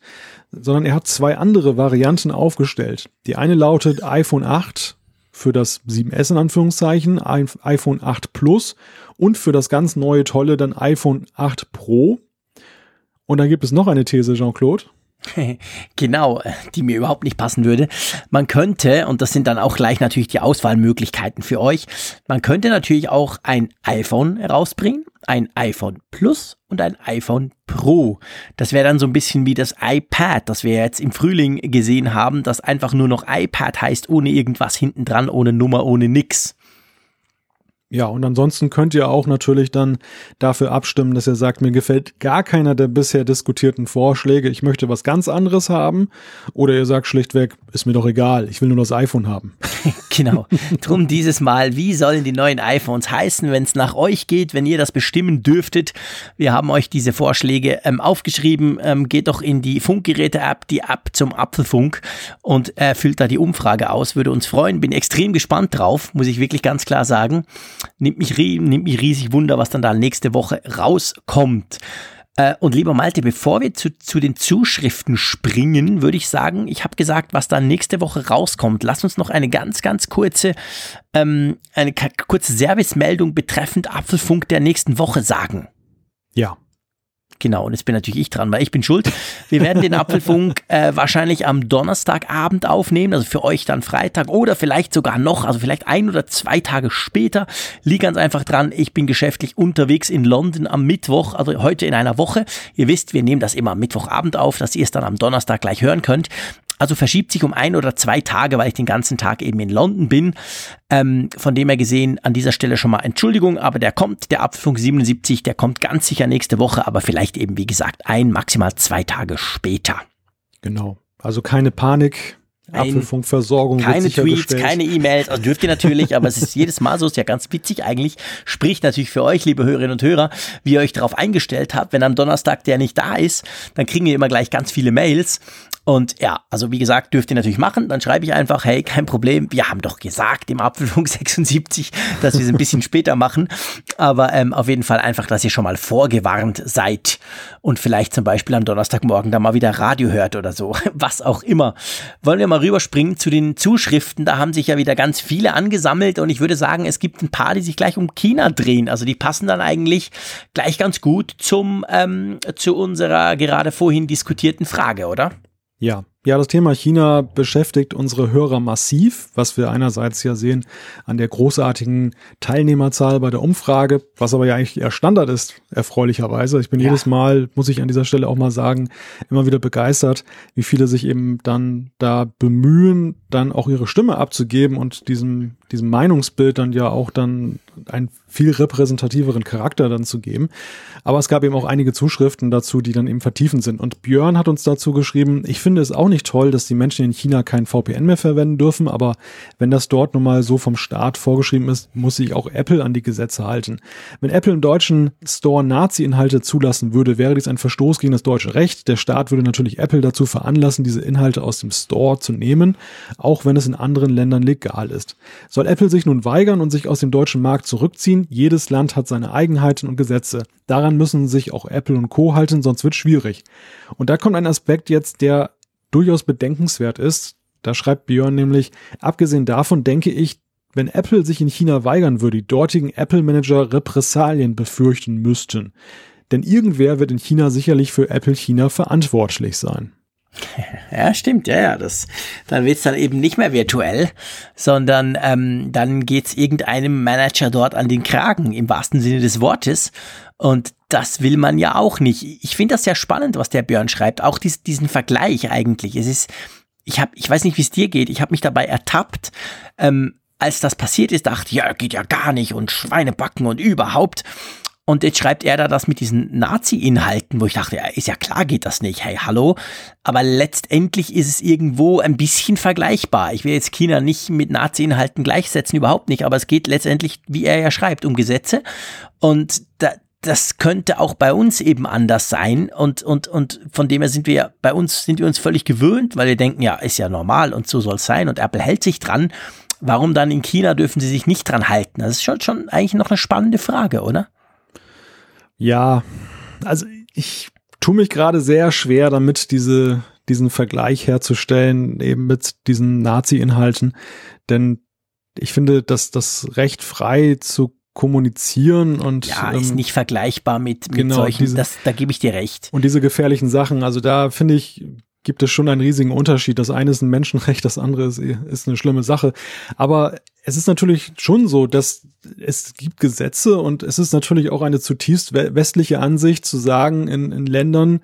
sondern er hat zwei andere Varianten aufgestellt. Die eine lautet iPhone 8 für das 7S in Anführungszeichen, iPhone 8 Plus und für das ganz neue tolle dann iPhone 8 Pro. Und dann gibt es noch eine These, Jean-Claude. Genau, die mir überhaupt nicht passen würde. Man könnte, und das sind dann auch gleich natürlich die Auswahlmöglichkeiten für euch, man könnte natürlich auch ein iPhone rausbringen, ein iPhone Plus und ein iPhone Pro. Das wäre dann so ein bisschen wie das iPad, das wir jetzt im Frühling gesehen haben, das einfach nur noch iPad heißt, ohne irgendwas hinten dran, ohne Nummer, ohne nix. Ja, und ansonsten könnt ihr auch natürlich dann dafür abstimmen, dass ihr sagt, mir gefällt gar keiner der bisher diskutierten Vorschläge, ich möchte was ganz anderes haben. Oder ihr sagt schlichtweg, ist mir doch egal, ich will nur das iPhone haben. genau. Drum dieses Mal, wie sollen die neuen iPhones heißen, wenn es nach euch geht, wenn ihr das bestimmen dürftet? Wir haben euch diese Vorschläge ähm, aufgeschrieben. Ähm, geht doch in die Funkgeräte-App, die App zum Apfelfunk und äh, füllt da die Umfrage aus. Würde uns freuen. Bin extrem gespannt drauf, muss ich wirklich ganz klar sagen nimmt mich, nimmt mich riesig Wunder, was dann da nächste Woche rauskommt. Äh, und lieber Malte, bevor wir zu, zu den Zuschriften springen, würde ich sagen, ich habe gesagt, was dann nächste Woche rauskommt. Lass uns noch eine ganz, ganz kurze, ähm, eine kurze Servicemeldung betreffend Apfelfunk der nächsten Woche sagen. Ja, Genau, und jetzt bin natürlich ich dran, weil ich bin schuld. Wir werden den Apfelfunk äh, wahrscheinlich am Donnerstagabend aufnehmen, also für euch dann Freitag oder vielleicht sogar noch, also vielleicht ein oder zwei Tage später. Liegt ganz einfach dran, ich bin geschäftlich unterwegs in London am Mittwoch, also heute in einer Woche. Ihr wisst, wir nehmen das immer am Mittwochabend auf, dass ihr es dann am Donnerstag gleich hören könnt. Also verschiebt sich um ein oder zwei Tage, weil ich den ganzen Tag eben in London bin. Ähm, von dem her gesehen an dieser Stelle schon mal Entschuldigung, aber der kommt, der Apfelfunk 77, der kommt ganz sicher nächste Woche, aber vielleicht eben wie gesagt ein, maximal zwei Tage später. Genau. Also keine Panik. Apfelfunkversorgung. Keine Tweets, keine E-Mails, also dürft ihr natürlich, aber es ist jedes Mal so, ist ja ganz witzig eigentlich. Spricht natürlich für euch, liebe Hörerinnen und Hörer, wie ihr euch darauf eingestellt habt. Wenn am Donnerstag der nicht da ist, dann kriegen wir immer gleich ganz viele Mails. Und ja, also wie gesagt, dürft ihr natürlich machen. Dann schreibe ich einfach, hey, kein Problem. Wir haben doch gesagt im Apfelfunk 76, dass wir es ein bisschen später machen. Aber ähm, auf jeden Fall einfach, dass ihr schon mal vorgewarnt seid und vielleicht zum Beispiel am Donnerstagmorgen da mal wieder Radio hört oder so. Was auch immer. Wollen wir mal rüberspringen zu den Zuschriften. Da haben sich ja wieder ganz viele angesammelt und ich würde sagen, es gibt ein paar, die sich gleich um China drehen. Also die passen dann eigentlich gleich ganz gut zum, ähm, zu unserer gerade vorhin diskutierten Frage, oder? Ja, ja, das Thema China beschäftigt unsere Hörer massiv, was wir einerseits ja sehen an der großartigen Teilnehmerzahl bei der Umfrage, was aber ja eigentlich eher Standard ist, erfreulicherweise. Ich bin ja. jedes Mal, muss ich an dieser Stelle auch mal sagen, immer wieder begeistert, wie viele sich eben dann da bemühen, dann auch ihre Stimme abzugeben und diesem, diesem Meinungsbild dann ja auch dann einen viel repräsentativeren Charakter dann zu geben. Aber es gab eben auch einige Zuschriften dazu, die dann eben vertiefend sind. Und Björn hat uns dazu geschrieben, ich finde es auch nicht toll, dass die Menschen in China kein VPN mehr verwenden dürfen, aber wenn das dort nun mal so vom Staat vorgeschrieben ist, muss sich auch Apple an die Gesetze halten. Wenn Apple im deutschen Store Nazi-Inhalte zulassen würde, wäre dies ein Verstoß gegen das deutsche Recht. Der Staat würde natürlich Apple dazu veranlassen, diese Inhalte aus dem Store zu nehmen, auch wenn es in anderen Ländern legal ist. Soll Apple sich nun weigern und sich aus dem deutschen Markt zurückziehen? Jedes Land hat seine Eigenheiten und Gesetze. Daran müssen sich auch Apple und Co. halten, sonst wird schwierig. Und da kommt ein Aspekt jetzt, der durchaus bedenkenswert ist. Da schreibt Björn nämlich, abgesehen davon denke ich, wenn Apple sich in China weigern würde, die dortigen Apple-Manager Repressalien befürchten müssten. Denn irgendwer wird in China sicherlich für Apple China verantwortlich sein. Ja, stimmt, ja, ja. Das, dann wird's dann eben nicht mehr virtuell, sondern ähm, dann geht's irgendeinem Manager dort an den Kragen, im wahrsten Sinne des Wortes. Und das will man ja auch nicht. Ich finde das sehr spannend, was der Björn schreibt. Auch dies, diesen Vergleich eigentlich. Es ist, ich habe, ich weiß nicht, wie es dir geht. Ich habe mich dabei ertappt, ähm, als das passiert ist, dachte, ja, geht ja gar nicht und Schweinebacken und überhaupt. Und jetzt schreibt er da das mit diesen Nazi-Inhalten, wo ich dachte, ja, ist ja klar, geht das nicht. Hey, hallo. Aber letztendlich ist es irgendwo ein bisschen vergleichbar. Ich will jetzt China nicht mit Nazi-Inhalten gleichsetzen, überhaupt nicht. Aber es geht letztendlich, wie er ja schreibt, um Gesetze. Und da, das könnte auch bei uns eben anders sein und, und, und von dem her sind wir bei uns, sind wir uns völlig gewöhnt, weil wir denken, ja, ist ja normal und so soll es sein und Apple hält sich dran. Warum dann in China dürfen sie sich nicht dran halten? Das ist schon, schon eigentlich noch eine spannende Frage, oder? Ja, also ich tue mich gerade sehr schwer damit, diese, diesen Vergleich herzustellen, eben mit diesen Nazi-Inhalten, denn ich finde, dass das Recht frei zu kommunizieren und ja, ist ähm, nicht vergleichbar mit, mit genau, solchen, diese, das, da gebe ich dir recht. Und diese gefährlichen Sachen, also da finde ich, gibt es schon einen riesigen Unterschied. Das eine ist ein Menschenrecht, das andere ist, ist eine schlimme Sache. Aber es ist natürlich schon so, dass es gibt Gesetze und es ist natürlich auch eine zutiefst westliche Ansicht zu sagen, in, in Ländern,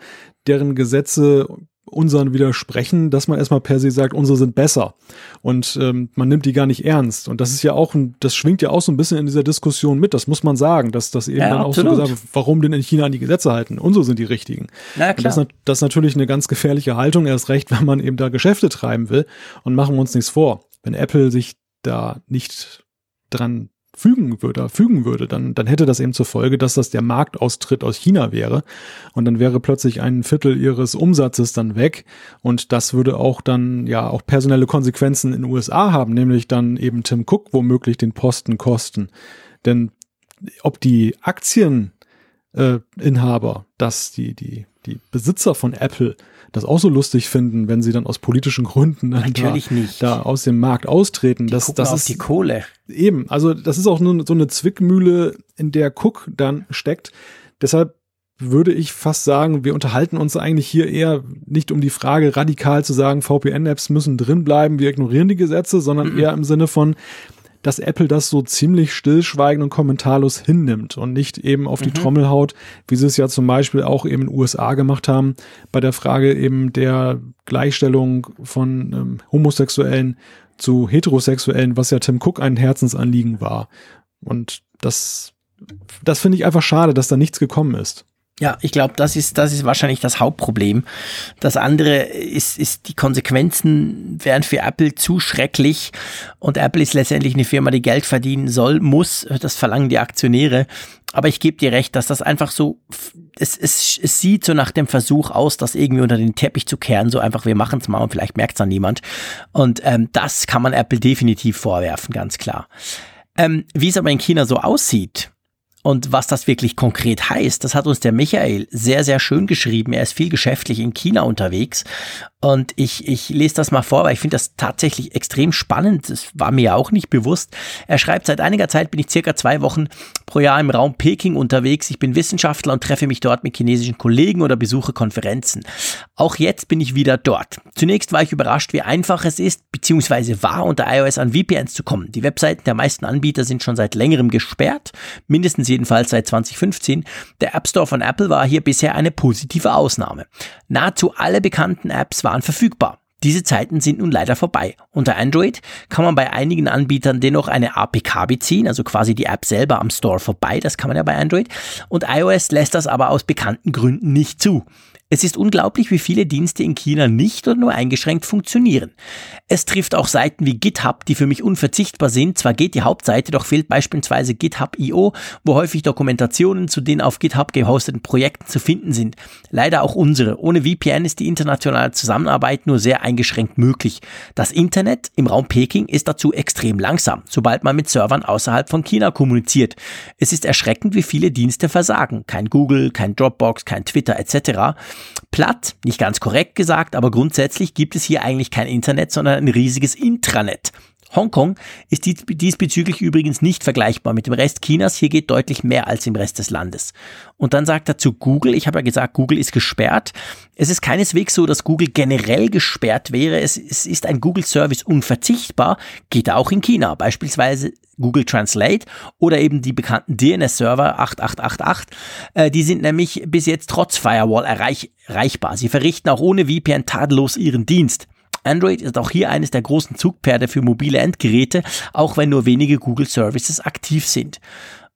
deren Gesetze unseren widersprechen, dass man erstmal per se sagt, unsere sind besser. Und ähm, man nimmt die gar nicht ernst. Und das ist ja auch, ein, das schwingt ja auch so ein bisschen in dieser Diskussion mit, das muss man sagen, dass das eben ja, dann absolut. auch so gesagt wird, warum denn in China an die Gesetze halten? Unsere sind die richtigen. Na, klar. Das, das ist natürlich eine ganz gefährliche Haltung, erst recht, wenn man eben da Geschäfte treiben will. Und machen wir uns nichts vor. Wenn Apple sich da nicht dran fügen würde, fügen würde, dann, dann hätte das eben zur Folge, dass das der Marktaustritt aus China wäre. Und dann wäre plötzlich ein Viertel ihres Umsatzes dann weg. Und das würde auch dann ja auch personelle Konsequenzen in den USA haben, nämlich dann eben Tim Cook womöglich den Posten kosten. Denn ob die Aktieninhaber, äh, dass die, die, die Besitzer von Apple das auch so lustig finden, wenn sie dann aus politischen Gründen dann da, da, aus dem Markt austreten. Die das, das ist die Kohle. Eben, also das ist auch nur so eine Zwickmühle, in der Cook dann steckt. Deshalb würde ich fast sagen, wir unterhalten uns eigentlich hier eher nicht um die Frage radikal zu sagen, VPN-Apps müssen drin bleiben, wir ignorieren die Gesetze, sondern mhm. eher im Sinne von, dass Apple das so ziemlich stillschweigend und kommentarlos hinnimmt und nicht eben auf die mhm. Trommel haut, wie sie es ja zum Beispiel auch eben in den USA gemacht haben, bei der Frage eben der Gleichstellung von ähm, Homosexuellen zu Heterosexuellen, was ja Tim Cook ein Herzensanliegen war. Und das, das finde ich einfach schade, dass da nichts gekommen ist. Ja, ich glaube, das ist, das ist wahrscheinlich das Hauptproblem. Das andere ist, ist, die Konsequenzen wären für Apple zu schrecklich. Und Apple ist letztendlich eine Firma, die Geld verdienen soll, muss. Das verlangen die Aktionäre. Aber ich gebe dir recht, dass das einfach so, es, es, es sieht so nach dem Versuch aus, das irgendwie unter den Teppich zu kehren. So einfach, wir machen es mal und vielleicht merkt es dann niemand. Und ähm, das kann man Apple definitiv vorwerfen, ganz klar. Ähm, wie es aber in China so aussieht, und was das wirklich konkret heißt, das hat uns der Michael sehr, sehr schön geschrieben. Er ist viel geschäftlich in China unterwegs und ich, ich lese das mal vor, weil ich finde das tatsächlich extrem spannend. Das war mir auch nicht bewusst. Er schreibt, seit einiger Zeit bin ich circa zwei Wochen pro Jahr im Raum Peking unterwegs. Ich bin Wissenschaftler und treffe mich dort mit chinesischen Kollegen oder besuche Konferenzen. Auch jetzt bin ich wieder dort. Zunächst war ich überrascht, wie einfach es ist, beziehungsweise war, unter iOS an VPNs zu kommen. Die Webseiten der meisten Anbieter sind schon seit längerem gesperrt, mindestens jedenfalls seit 2015. Der App Store von Apple war hier bisher eine positive Ausnahme. Nahezu alle bekannten Apps waren verfügbar. Diese Zeiten sind nun leider vorbei. Unter Android kann man bei einigen Anbietern dennoch eine APK beziehen, also quasi die App selber am Store vorbei, das kann man ja bei Android. Und iOS lässt das aber aus bekannten Gründen nicht zu. Es ist unglaublich, wie viele Dienste in China nicht oder nur eingeschränkt funktionieren. Es trifft auch Seiten wie GitHub, die für mich unverzichtbar sind. Zwar geht die Hauptseite, doch fehlt beispielsweise GitHub.io, wo häufig Dokumentationen zu den auf GitHub gehosteten Projekten zu finden sind. Leider auch unsere. Ohne VPN ist die internationale Zusammenarbeit nur sehr eingeschränkt möglich. Das Internet im Raum Peking ist dazu extrem langsam, sobald man mit Servern außerhalb von China kommuniziert. Es ist erschreckend, wie viele Dienste versagen. Kein Google, kein Dropbox, kein Twitter etc. Platt, nicht ganz korrekt gesagt, aber grundsätzlich gibt es hier eigentlich kein Internet, sondern ein riesiges Intranet. Hongkong ist diesbezüglich übrigens nicht vergleichbar mit dem Rest Chinas. Hier geht deutlich mehr als im Rest des Landes. Und dann sagt er zu Google, ich habe ja gesagt, Google ist gesperrt. Es ist keineswegs so, dass Google generell gesperrt wäre. Es, es ist ein Google-Service unverzichtbar, geht auch in China. Beispielsweise Google Translate oder eben die bekannten DNS-Server 8888. Äh, die sind nämlich bis jetzt trotz Firewall erreich erreichbar. Sie verrichten auch ohne VPN tadellos ihren Dienst. Android ist auch hier eines der großen Zugpferde für mobile Endgeräte, auch wenn nur wenige Google Services aktiv sind.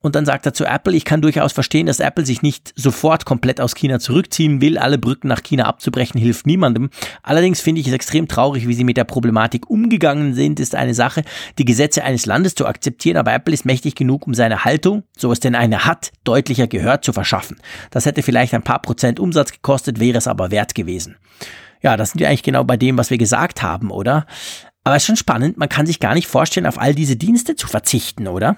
Und dann sagt er zu Apple, ich kann durchaus verstehen, dass Apple sich nicht sofort komplett aus China zurückziehen will. Alle Brücken nach China abzubrechen hilft niemandem. Allerdings finde ich es extrem traurig, wie sie mit der Problematik umgegangen sind. Ist eine Sache, die Gesetze eines Landes zu akzeptieren, aber Apple ist mächtig genug, um seine Haltung, so es denn eine hat, deutlicher Gehör zu verschaffen. Das hätte vielleicht ein paar Prozent Umsatz gekostet, wäre es aber wert gewesen. Ja, das sind wir eigentlich genau bei dem, was wir gesagt haben, oder? Aber es ist schon spannend, man kann sich gar nicht vorstellen, auf all diese Dienste zu verzichten, oder?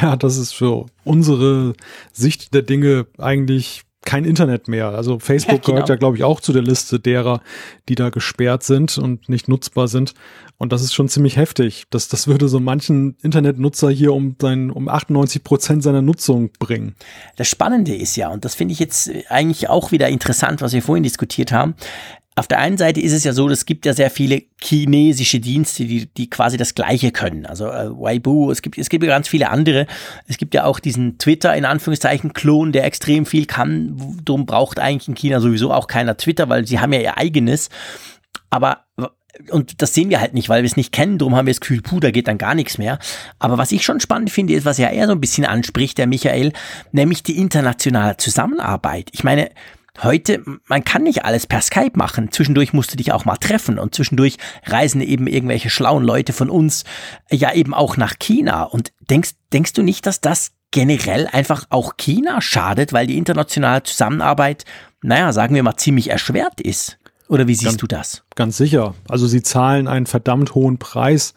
Ja, das ist für unsere Sicht der Dinge eigentlich kein Internet mehr. Also Facebook ja, genau. gehört ja, glaube ich, auch zu der Liste derer, die da gesperrt sind und nicht nutzbar sind. Und das ist schon ziemlich heftig. Das, das würde so manchen Internetnutzer hier um, sein, um 98 Prozent seiner Nutzung bringen. Das Spannende ist ja, und das finde ich jetzt eigentlich auch wieder interessant, was wir vorhin diskutiert haben, auf der einen Seite ist es ja so, es gibt ja sehr viele chinesische Dienste, die, die quasi das Gleiche können. Also äh, Weibo, es gibt, es gibt ja ganz viele andere. Es gibt ja auch diesen Twitter in Anführungszeichen Klon, der extrem viel kann. Darum braucht eigentlich in China sowieso auch keiner Twitter, weil sie haben ja ihr eigenes. Aber und das sehen wir halt nicht, weil wir es nicht kennen, darum haben wir das Gefühl, puh, da geht dann gar nichts mehr. Aber was ich schon spannend finde, ist, was ja er so ein bisschen anspricht, der Michael, nämlich die internationale Zusammenarbeit. Ich meine, Heute, man kann nicht alles per Skype machen. Zwischendurch musst du dich auch mal treffen und zwischendurch reisen eben irgendwelche schlauen Leute von uns ja eben auch nach China. Und denkst, denkst du nicht, dass das generell einfach auch China schadet, weil die internationale Zusammenarbeit, naja, sagen wir mal, ziemlich erschwert ist? Oder wie siehst ganz, du das? Ganz sicher. Also sie zahlen einen verdammt hohen Preis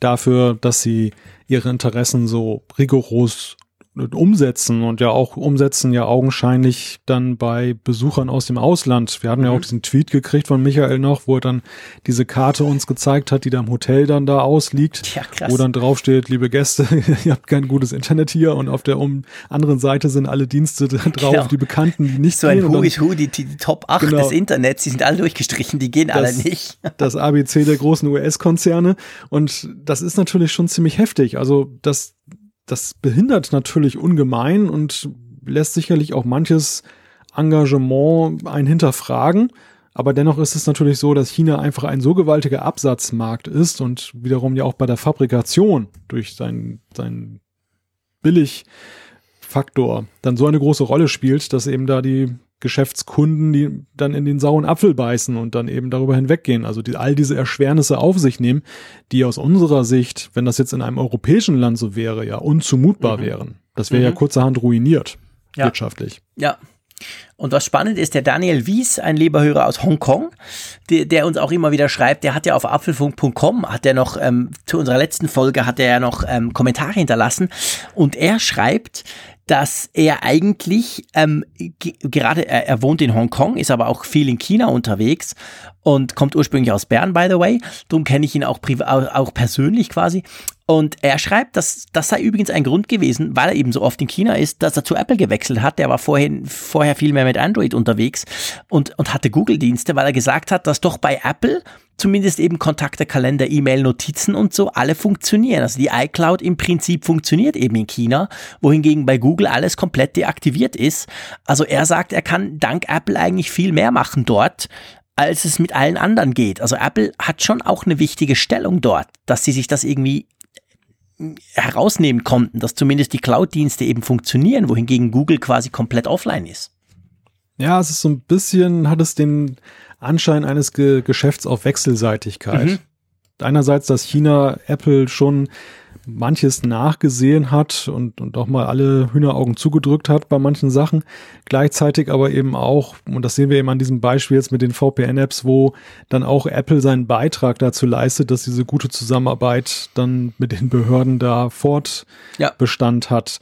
dafür, dass sie ihre Interessen so rigoros umsetzen und ja auch umsetzen ja augenscheinlich dann bei Besuchern aus dem Ausland. Wir hatten mhm. ja auch mhm. diesen Tweet gekriegt von Michael noch, wo er dann diese Karte uns gezeigt hat, die da im Hotel dann da ausliegt, ja, krass. wo dann draufsteht, liebe Gäste, ihr habt kein gutes Internet hier und auf der um anderen Seite sind alle Dienste drauf, genau. die bekannten, die nicht So ein Who is Who, die, die Top 8 genau, des Internets, die sind alle durchgestrichen, die gehen das, alle nicht. das ABC der großen US-Konzerne und das ist natürlich schon ziemlich heftig. Also das das behindert natürlich ungemein und lässt sicherlich auch manches Engagement ein hinterfragen. Aber dennoch ist es natürlich so, dass China einfach ein so gewaltiger Absatzmarkt ist und wiederum ja auch bei der Fabrikation durch seinen, seinen Billigfaktor dann so eine große Rolle spielt, dass eben da die Geschäftskunden, die dann in den sauren Apfel beißen und dann eben darüber hinweggehen. Also die, all diese Erschwernisse auf sich nehmen, die aus unserer Sicht, wenn das jetzt in einem europäischen Land so wäre, ja unzumutbar mhm. wären. Das wäre mhm. ja kurzerhand ruiniert, ja. wirtschaftlich. Ja. Und was spannend ist, der Daniel Wies, ein Leberhörer aus Hongkong, der, der uns auch immer wieder schreibt, der hat ja auf apfelfunk.com, hat er noch, ähm, zu unserer letzten Folge hat er ja noch ähm, Kommentare hinterlassen und er schreibt, dass er eigentlich ähm, gerade, er, er wohnt in Hongkong, ist aber auch viel in China unterwegs und kommt ursprünglich aus Bern, by the way. Darum kenne ich ihn auch, auch persönlich quasi. Und er schreibt, dass das sei übrigens ein Grund gewesen, weil er eben so oft in China ist, dass er zu Apple gewechselt hat. Der war vorhin, vorher viel mehr mit Android unterwegs und, und hatte Google-Dienste, weil er gesagt hat, dass doch bei Apple zumindest eben Kontakte, Kalender, E-Mail, Notizen und so alle funktionieren. Also die iCloud im Prinzip funktioniert eben in China, wohingegen bei Google alles komplett deaktiviert ist. Also er sagt, er kann dank Apple eigentlich viel mehr machen dort, als es mit allen anderen geht. Also Apple hat schon auch eine wichtige Stellung dort, dass sie sich das irgendwie herausnehmen konnten, dass zumindest die Cloud-Dienste eben funktionieren, wohingegen Google quasi komplett offline ist. Ja, es ist so ein bisschen, hat es den Anschein eines Ge Geschäfts auf Wechselseitigkeit. Mhm. Einerseits, dass China Apple schon manches nachgesehen hat und, und auch mal alle Hühneraugen zugedrückt hat bei manchen Sachen. Gleichzeitig aber eben auch, und das sehen wir eben an diesem Beispiel jetzt mit den VPN-Apps, wo dann auch Apple seinen Beitrag dazu leistet, dass diese gute Zusammenarbeit dann mit den Behörden da Fortbestand ja. hat.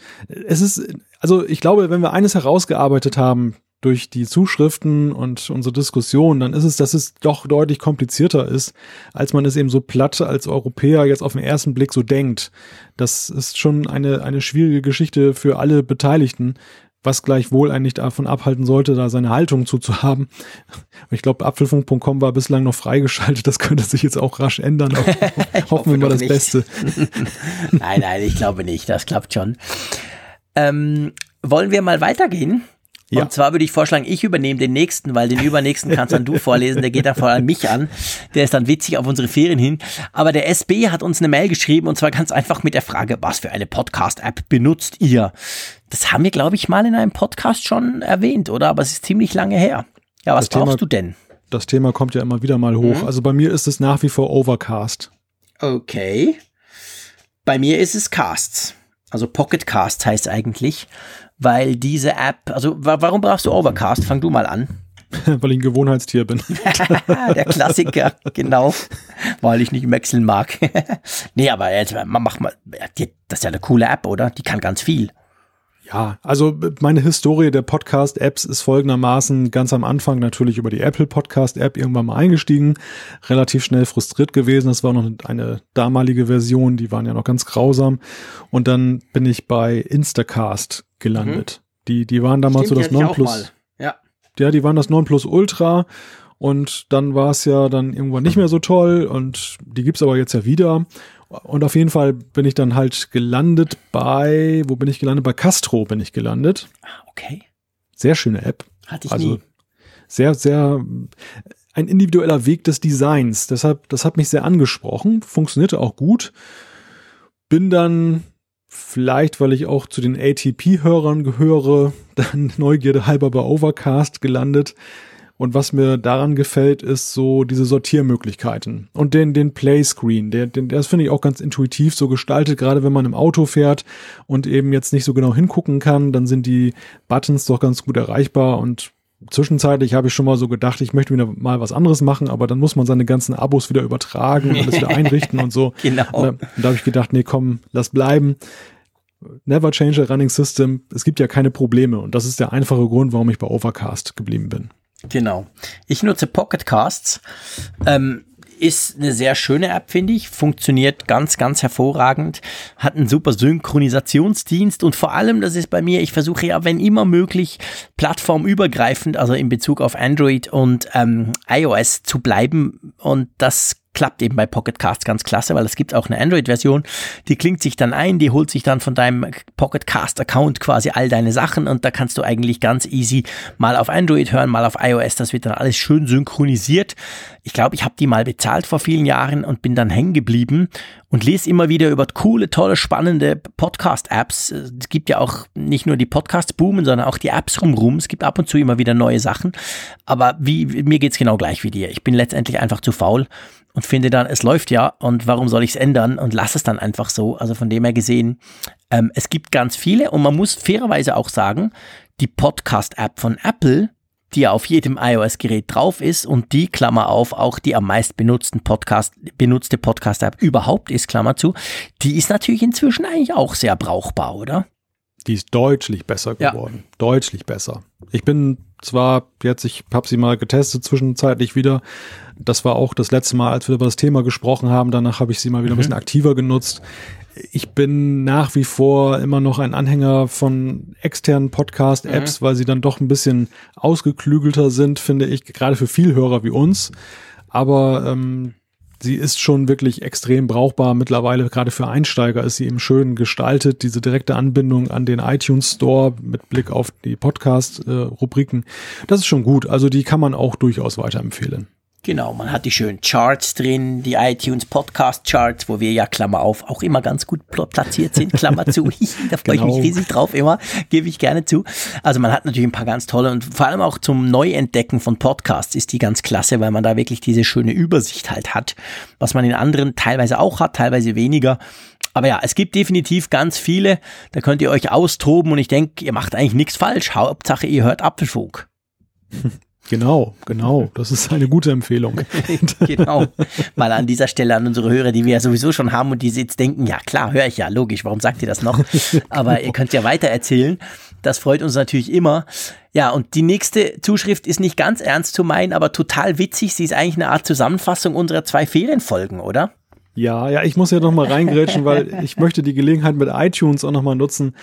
Es ist, also ich glaube, wenn wir eines herausgearbeitet haben, durch die Zuschriften und unsere Diskussion, dann ist es, dass es doch deutlich komplizierter ist, als man es eben so platt als Europäer jetzt auf den ersten Blick so denkt. Das ist schon eine, eine schwierige Geschichte für alle Beteiligten, was gleichwohl eigentlich davon abhalten sollte, da seine Haltung zuzuhaben. Ich glaube, apfelfunk.com war bislang noch freigeschaltet, das könnte sich jetzt auch rasch ändern. Hoffen wir mal das nicht. Beste. nein, nein, ich glaube nicht, das klappt schon. Ähm, wollen wir mal weitergehen? Ja. Und zwar würde ich vorschlagen, ich übernehme den nächsten, weil den übernächsten kannst dann du vorlesen. Der geht dann vor allem mich an. Der ist dann witzig auf unsere Ferien hin. Aber der SB hat uns eine Mail geschrieben und zwar ganz einfach mit der Frage, was für eine Podcast-App benutzt ihr? Das haben wir, glaube ich, mal in einem Podcast schon erwähnt, oder? Aber es ist ziemlich lange her. Ja, was das brauchst Thema, du denn? Das Thema kommt ja immer wieder mal hoch. Mhm. Also bei mir ist es nach wie vor Overcast. Okay. Bei mir ist es Casts. Also Pocket Casts heißt eigentlich, weil diese App, also warum brauchst du Overcast? Fang du mal an. weil ich ein Gewohnheitstier bin. Der Klassiker, genau. Weil ich nicht wechseln mag. nee, aber jetzt, mach mal, das ist ja eine coole App, oder? Die kann ganz viel. Ja, also meine Historie der Podcast-Apps ist folgendermaßen ganz am Anfang natürlich über die Apple Podcast-App irgendwann mal eingestiegen, relativ schnell frustriert gewesen. Das war noch eine damalige Version, die waren ja noch ganz grausam. Und dann bin ich bei Instacast gelandet. Mhm. Die, die waren damals Stimmt, so das Nonplus. Ja. ja, die waren das Nonplus Ultra. Und dann war es ja dann irgendwann nicht mehr so toll und die gibt's aber jetzt ja wieder. Und auf jeden Fall bin ich dann halt gelandet bei, wo bin ich gelandet? Bei Castro bin ich gelandet. Ah, okay. Sehr schöne App. Hatte ich also nie. Sehr, sehr, ein individueller Weg des Designs. Deshalb, das hat mich sehr angesprochen. Funktionierte auch gut. Bin dann vielleicht, weil ich auch zu den ATP-Hörern gehöre, dann Neugierde halber bei Overcast gelandet und was mir daran gefällt, ist so diese Sortiermöglichkeiten und den, den Playscreen. Der, den, das finde ich auch ganz intuitiv so gestaltet, gerade wenn man im Auto fährt und eben jetzt nicht so genau hingucken kann, dann sind die Buttons doch ganz gut erreichbar und Zwischenzeitlich habe ich schon mal so gedacht, ich möchte wieder mal was anderes machen, aber dann muss man seine ganzen Abos wieder übertragen und alles wieder einrichten und so. Genau. Und da, und da habe ich gedacht, nee, komm, lass bleiben. Never change a running system. Es gibt ja keine Probleme und das ist der einfache Grund, warum ich bei Overcast geblieben bin. Genau. Ich nutze Pocket Casts. Ähm, ist eine sehr schöne App, finde ich. Funktioniert ganz, ganz hervorragend. Hat einen super Synchronisationsdienst und vor allem, das ist bei mir, ich versuche ja, wenn immer möglich, plattformübergreifend, also in Bezug auf Android und ähm, iOS zu bleiben. Und das klappt eben bei Pocket Cast ganz klasse, weil es gibt auch eine Android-Version, die klingt sich dann ein, die holt sich dann von deinem Pocket Cast-Account quasi all deine Sachen und da kannst du eigentlich ganz easy mal auf Android hören, mal auf iOS, das wird dann alles schön synchronisiert. Ich glaube, ich habe die mal bezahlt vor vielen Jahren und bin dann hängen geblieben und lese immer wieder über coole, tolle, spannende Podcast-Apps. Es gibt ja auch nicht nur die Podcasts boomen, sondern auch die Apps rumrum. Es gibt ab und zu immer wieder neue Sachen. Aber wie, mir geht's genau gleich wie dir. Ich bin letztendlich einfach zu faul und finde dann, es läuft ja und warum soll ich es ändern und lass es dann einfach so. Also von dem her gesehen, ähm, es gibt ganz viele und man muss fairerweise auch sagen, die Podcast-App von Apple, die ja auf jedem iOS-Gerät drauf ist und die, Klammer auf, auch die am meist benutzten Podcast, benutzte Podcast-App überhaupt ist, Klammer zu, die ist natürlich inzwischen eigentlich auch sehr brauchbar, oder? Die ist deutlich besser geworden. Ja. Deutlich besser. Ich bin zwar jetzt, ich habe sie mal getestet zwischenzeitlich wieder. Das war auch das letzte Mal, als wir über das Thema gesprochen haben. Danach habe ich sie mal wieder mhm. ein bisschen aktiver genutzt. Ich bin nach wie vor immer noch ein Anhänger von externen Podcast-Apps, mhm. weil sie dann doch ein bisschen ausgeklügelter sind, finde ich, gerade für Vielhörer wie uns. Aber ähm, sie ist schon wirklich extrem brauchbar. Mittlerweile, gerade für Einsteiger, ist sie eben schön gestaltet. Diese direkte Anbindung an den iTunes Store mit Blick auf die Podcast-Rubriken. das ist schon gut. Also die kann man auch durchaus weiterempfehlen. Genau, man hat die schönen Charts drin, die iTunes Podcast Charts, wo wir ja, Klammer auf, auch immer ganz gut platziert sind, Klammer zu. da freue genau. ich mich riesig drauf immer, gebe ich gerne zu. Also man hat natürlich ein paar ganz tolle und vor allem auch zum Neuentdecken von Podcasts ist die ganz klasse, weil man da wirklich diese schöne Übersicht halt hat, was man in anderen teilweise auch hat, teilweise weniger. Aber ja, es gibt definitiv ganz viele, da könnt ihr euch austoben und ich denke, ihr macht eigentlich nichts falsch. Hauptsache, ihr hört Apfelfunk. Genau, genau. Das ist eine gute Empfehlung. genau. Mal an dieser Stelle an unsere Hörer, die wir ja sowieso schon haben und die jetzt denken, ja klar, höre ich ja, logisch, warum sagt ihr das noch? Aber ihr könnt ja weiter erzählen. Das freut uns natürlich immer. Ja, und die nächste Zuschrift ist nicht ganz ernst zu meinen, aber total witzig. Sie ist eigentlich eine Art Zusammenfassung unserer zwei Ferienfolgen, oder? Ja, ja, ich muss ja noch mal reingrätschen, weil ich möchte die Gelegenheit mit iTunes auch noch mal nutzen,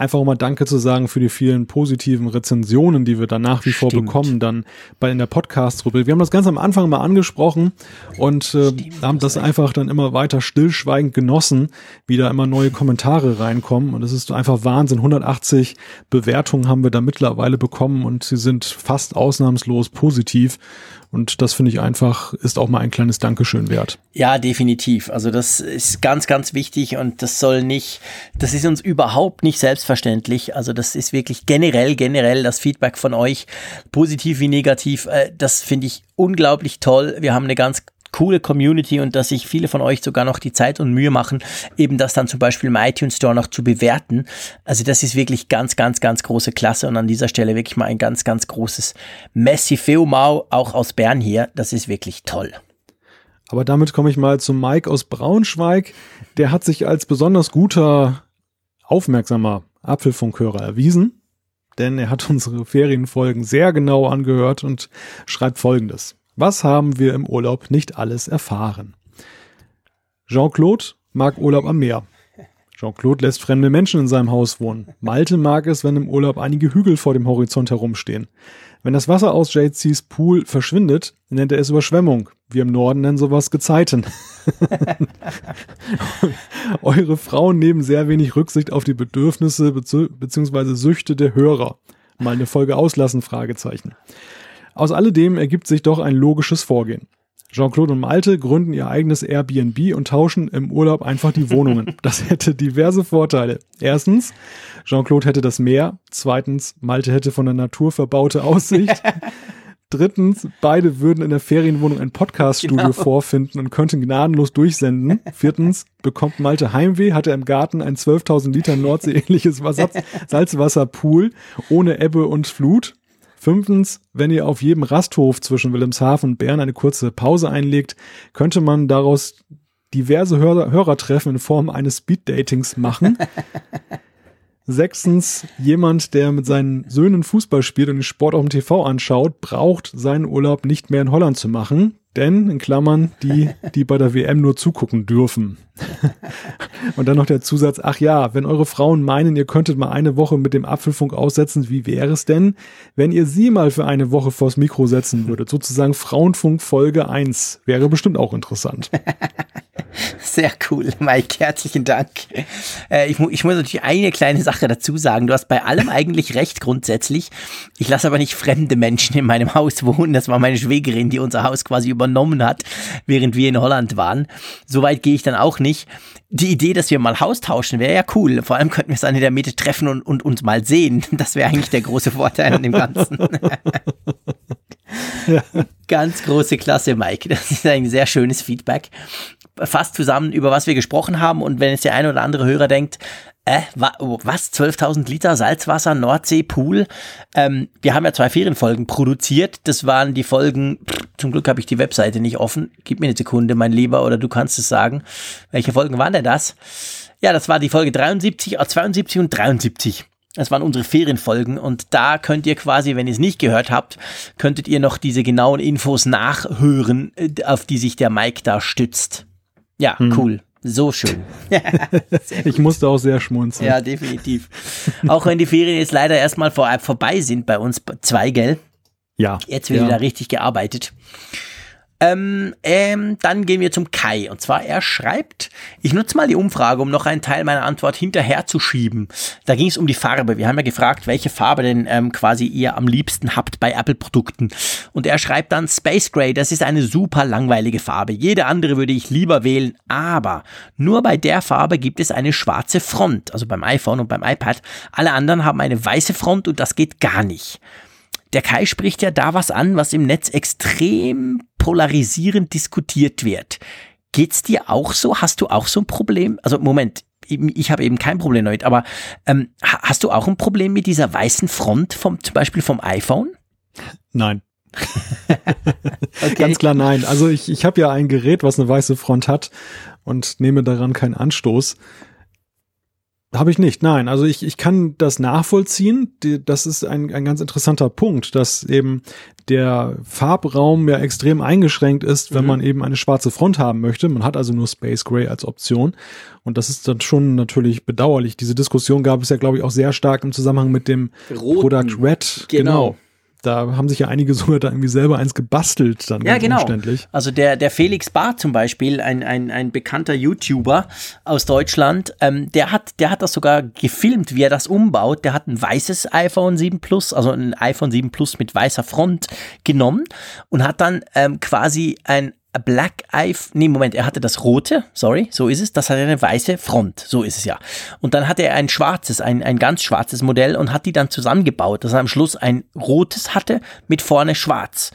einfach mal Danke zu sagen für die vielen positiven Rezensionen, die wir dann nach wie vor bekommen, dann bei in der Podcast-Rubrik. Wir haben das ganz am Anfang mal angesprochen und äh, haben das einfach dann immer weiter stillschweigend genossen, wie da immer neue Kommentare reinkommen und es ist einfach Wahnsinn. 180 Bewertungen haben wir da mittlerweile bekommen und sie sind fast ausnahmslos positiv und das finde ich einfach, ist auch mal ein kleines Dankeschön wert. Ja, definitiv. Also das ist ganz, ganz wichtig und das soll nicht, das ist uns überhaupt nicht selbstverständlich. Also das ist wirklich generell, generell das Feedback von euch, positiv wie negativ. Äh, das finde ich unglaublich toll. Wir haben eine ganz coole Community und dass sich viele von euch sogar noch die Zeit und Mühe machen, eben das dann zum Beispiel im iTunes Store noch zu bewerten. Also das ist wirklich ganz, ganz, ganz große Klasse und an dieser Stelle wirklich mal ein ganz, ganz großes Messi Feumau auch aus Bern hier. Das ist wirklich toll. Aber damit komme ich mal zu Mike aus Braunschweig. Der hat sich als besonders guter, aufmerksamer Apfelfunkhörer erwiesen, denn er hat unsere Ferienfolgen sehr genau angehört und schreibt folgendes. Was haben wir im Urlaub nicht alles erfahren? Jean-Claude mag Urlaub am Meer. Jean-Claude lässt fremde Menschen in seinem Haus wohnen. Malte mag es, wenn im Urlaub einige Hügel vor dem Horizont herumstehen. Wenn das Wasser aus JCs Pool verschwindet, nennt er es Überschwemmung. Wir im Norden nennen sowas Gezeiten. Eure Frauen nehmen sehr wenig Rücksicht auf die Bedürfnisse bzw. Süchte der Hörer. Mal eine Folge auslassen, Fragezeichen. Aus alledem ergibt sich doch ein logisches Vorgehen. Jean-Claude und Malte gründen ihr eigenes Airbnb und tauschen im Urlaub einfach die Wohnungen. Das hätte diverse Vorteile. Erstens, Jean-Claude hätte das Meer. Zweitens, Malte hätte von der Natur verbaute Aussicht. Drittens, beide würden in der Ferienwohnung ein Podcaststudio genau. vorfinden und könnten gnadenlos durchsenden. Viertens, bekommt Malte Heimweh, hat er im Garten ein 12.000 Liter Nordsee-ähnliches Salzwasserpool ohne Ebbe und Flut. Fünftens, wenn ihr auf jedem Rasthof zwischen Wilhelmshaven und Bern eine kurze Pause einlegt, könnte man daraus diverse Hörer Hörertreffen in Form eines Speed-Datings machen. Sechstens, jemand, der mit seinen Söhnen Fußball spielt und den Sport auf dem TV anschaut, braucht seinen Urlaub nicht mehr in Holland zu machen. Denn, in Klammern, die, die bei der WM nur zugucken dürfen. Und dann noch der Zusatz, ach ja, wenn eure Frauen meinen, ihr könntet mal eine Woche mit dem Apfelfunk aussetzen, wie wäre es denn, wenn ihr sie mal für eine Woche vors Mikro setzen würdet? Sozusagen Frauenfunk Folge 1. Wäre bestimmt auch interessant. Sehr cool, Mike. Herzlichen Dank. Äh, ich, mu ich, muss natürlich eine kleine Sache dazu sagen. Du hast bei allem eigentlich recht grundsätzlich. Ich lasse aber nicht fremde Menschen in meinem Haus wohnen. Das war meine Schwägerin, die unser Haus quasi übernommen hat, während wir in Holland waren. Soweit gehe ich dann auch nicht. Die Idee, dass wir mal Haus tauschen, wäre ja cool. Vor allem könnten wir es dann in der Mitte treffen und, und uns mal sehen. Das wäre eigentlich der große Vorteil an dem Ganzen. Ja. Ganz große Klasse, Mike. Das ist ein sehr schönes Feedback fast zusammen, über was wir gesprochen haben. Und wenn jetzt der eine oder andere Hörer denkt, äh, wa was? 12.000 Liter Salzwasser, Nordsee, Pool? Ähm, wir haben ja zwei Ferienfolgen produziert. Das waren die Folgen, pff, zum Glück habe ich die Webseite nicht offen. Gib mir eine Sekunde, mein Lieber, oder du kannst es sagen. Welche Folgen waren denn das? Ja, das war die Folge 73, 72 und 73. Das waren unsere Ferienfolgen und da könnt ihr quasi, wenn ihr es nicht gehört habt, könntet ihr noch diese genauen Infos nachhören, äh, auf die sich der Mike da stützt. Ja, hm. cool. So schön. ich musste auch sehr schmunzeln. Ja, definitiv. Auch wenn die Ferien jetzt leider erstmal vor, vorbei sind bei uns zwei, gell? Ja. Jetzt wird ja. wieder richtig gearbeitet. Ähm, ähm, dann gehen wir zum Kai. Und zwar, er schreibt, ich nutze mal die Umfrage, um noch einen Teil meiner Antwort hinterher zu schieben. Da ging es um die Farbe. Wir haben ja gefragt, welche Farbe denn ähm, quasi ihr am liebsten habt bei Apple-Produkten. Und er schreibt dann, Space Gray, das ist eine super langweilige Farbe. Jede andere würde ich lieber wählen, aber nur bei der Farbe gibt es eine schwarze Front. Also beim iPhone und beim iPad. Alle anderen haben eine weiße Front und das geht gar nicht. Der Kai spricht ja da was an, was im Netz extrem polarisierend diskutiert wird. Geht's dir auch so? Hast du auch so ein Problem? Also Moment, ich habe eben kein Problem damit, aber ähm, hast du auch ein Problem mit dieser weißen Front vom zum Beispiel vom iPhone? Nein. okay. Ganz klar nein. Also ich, ich habe ja ein Gerät, was eine weiße Front hat und nehme daran keinen Anstoß. Habe ich nicht, nein. Also ich, ich kann das nachvollziehen. Das ist ein, ein ganz interessanter Punkt, dass eben der Farbraum ja extrem eingeschränkt ist, wenn mhm. man eben eine schwarze Front haben möchte. Man hat also nur Space Gray als Option. Und das ist dann schon natürlich bedauerlich. Diese Diskussion gab es ja, glaube ich, auch sehr stark im Zusammenhang mit dem Roten. Product Red. Genau. genau da haben sich ja einige sogar da irgendwie selber eins gebastelt dann ja, genau. umständlich. Also der, der Felix Barth zum Beispiel, ein, ein, ein bekannter YouTuber aus Deutschland, ähm, der, hat, der hat das sogar gefilmt, wie er das umbaut. Der hat ein weißes iPhone 7 Plus, also ein iPhone 7 Plus mit weißer Front genommen und hat dann ähm, quasi ein Black Eye, nee, Moment, er hatte das rote, sorry, so ist es, das hat eine weiße Front, so ist es ja. Und dann hatte er ein schwarzes, ein, ein ganz schwarzes Modell und hat die dann zusammengebaut, dass er am Schluss ein rotes hatte mit vorne schwarz.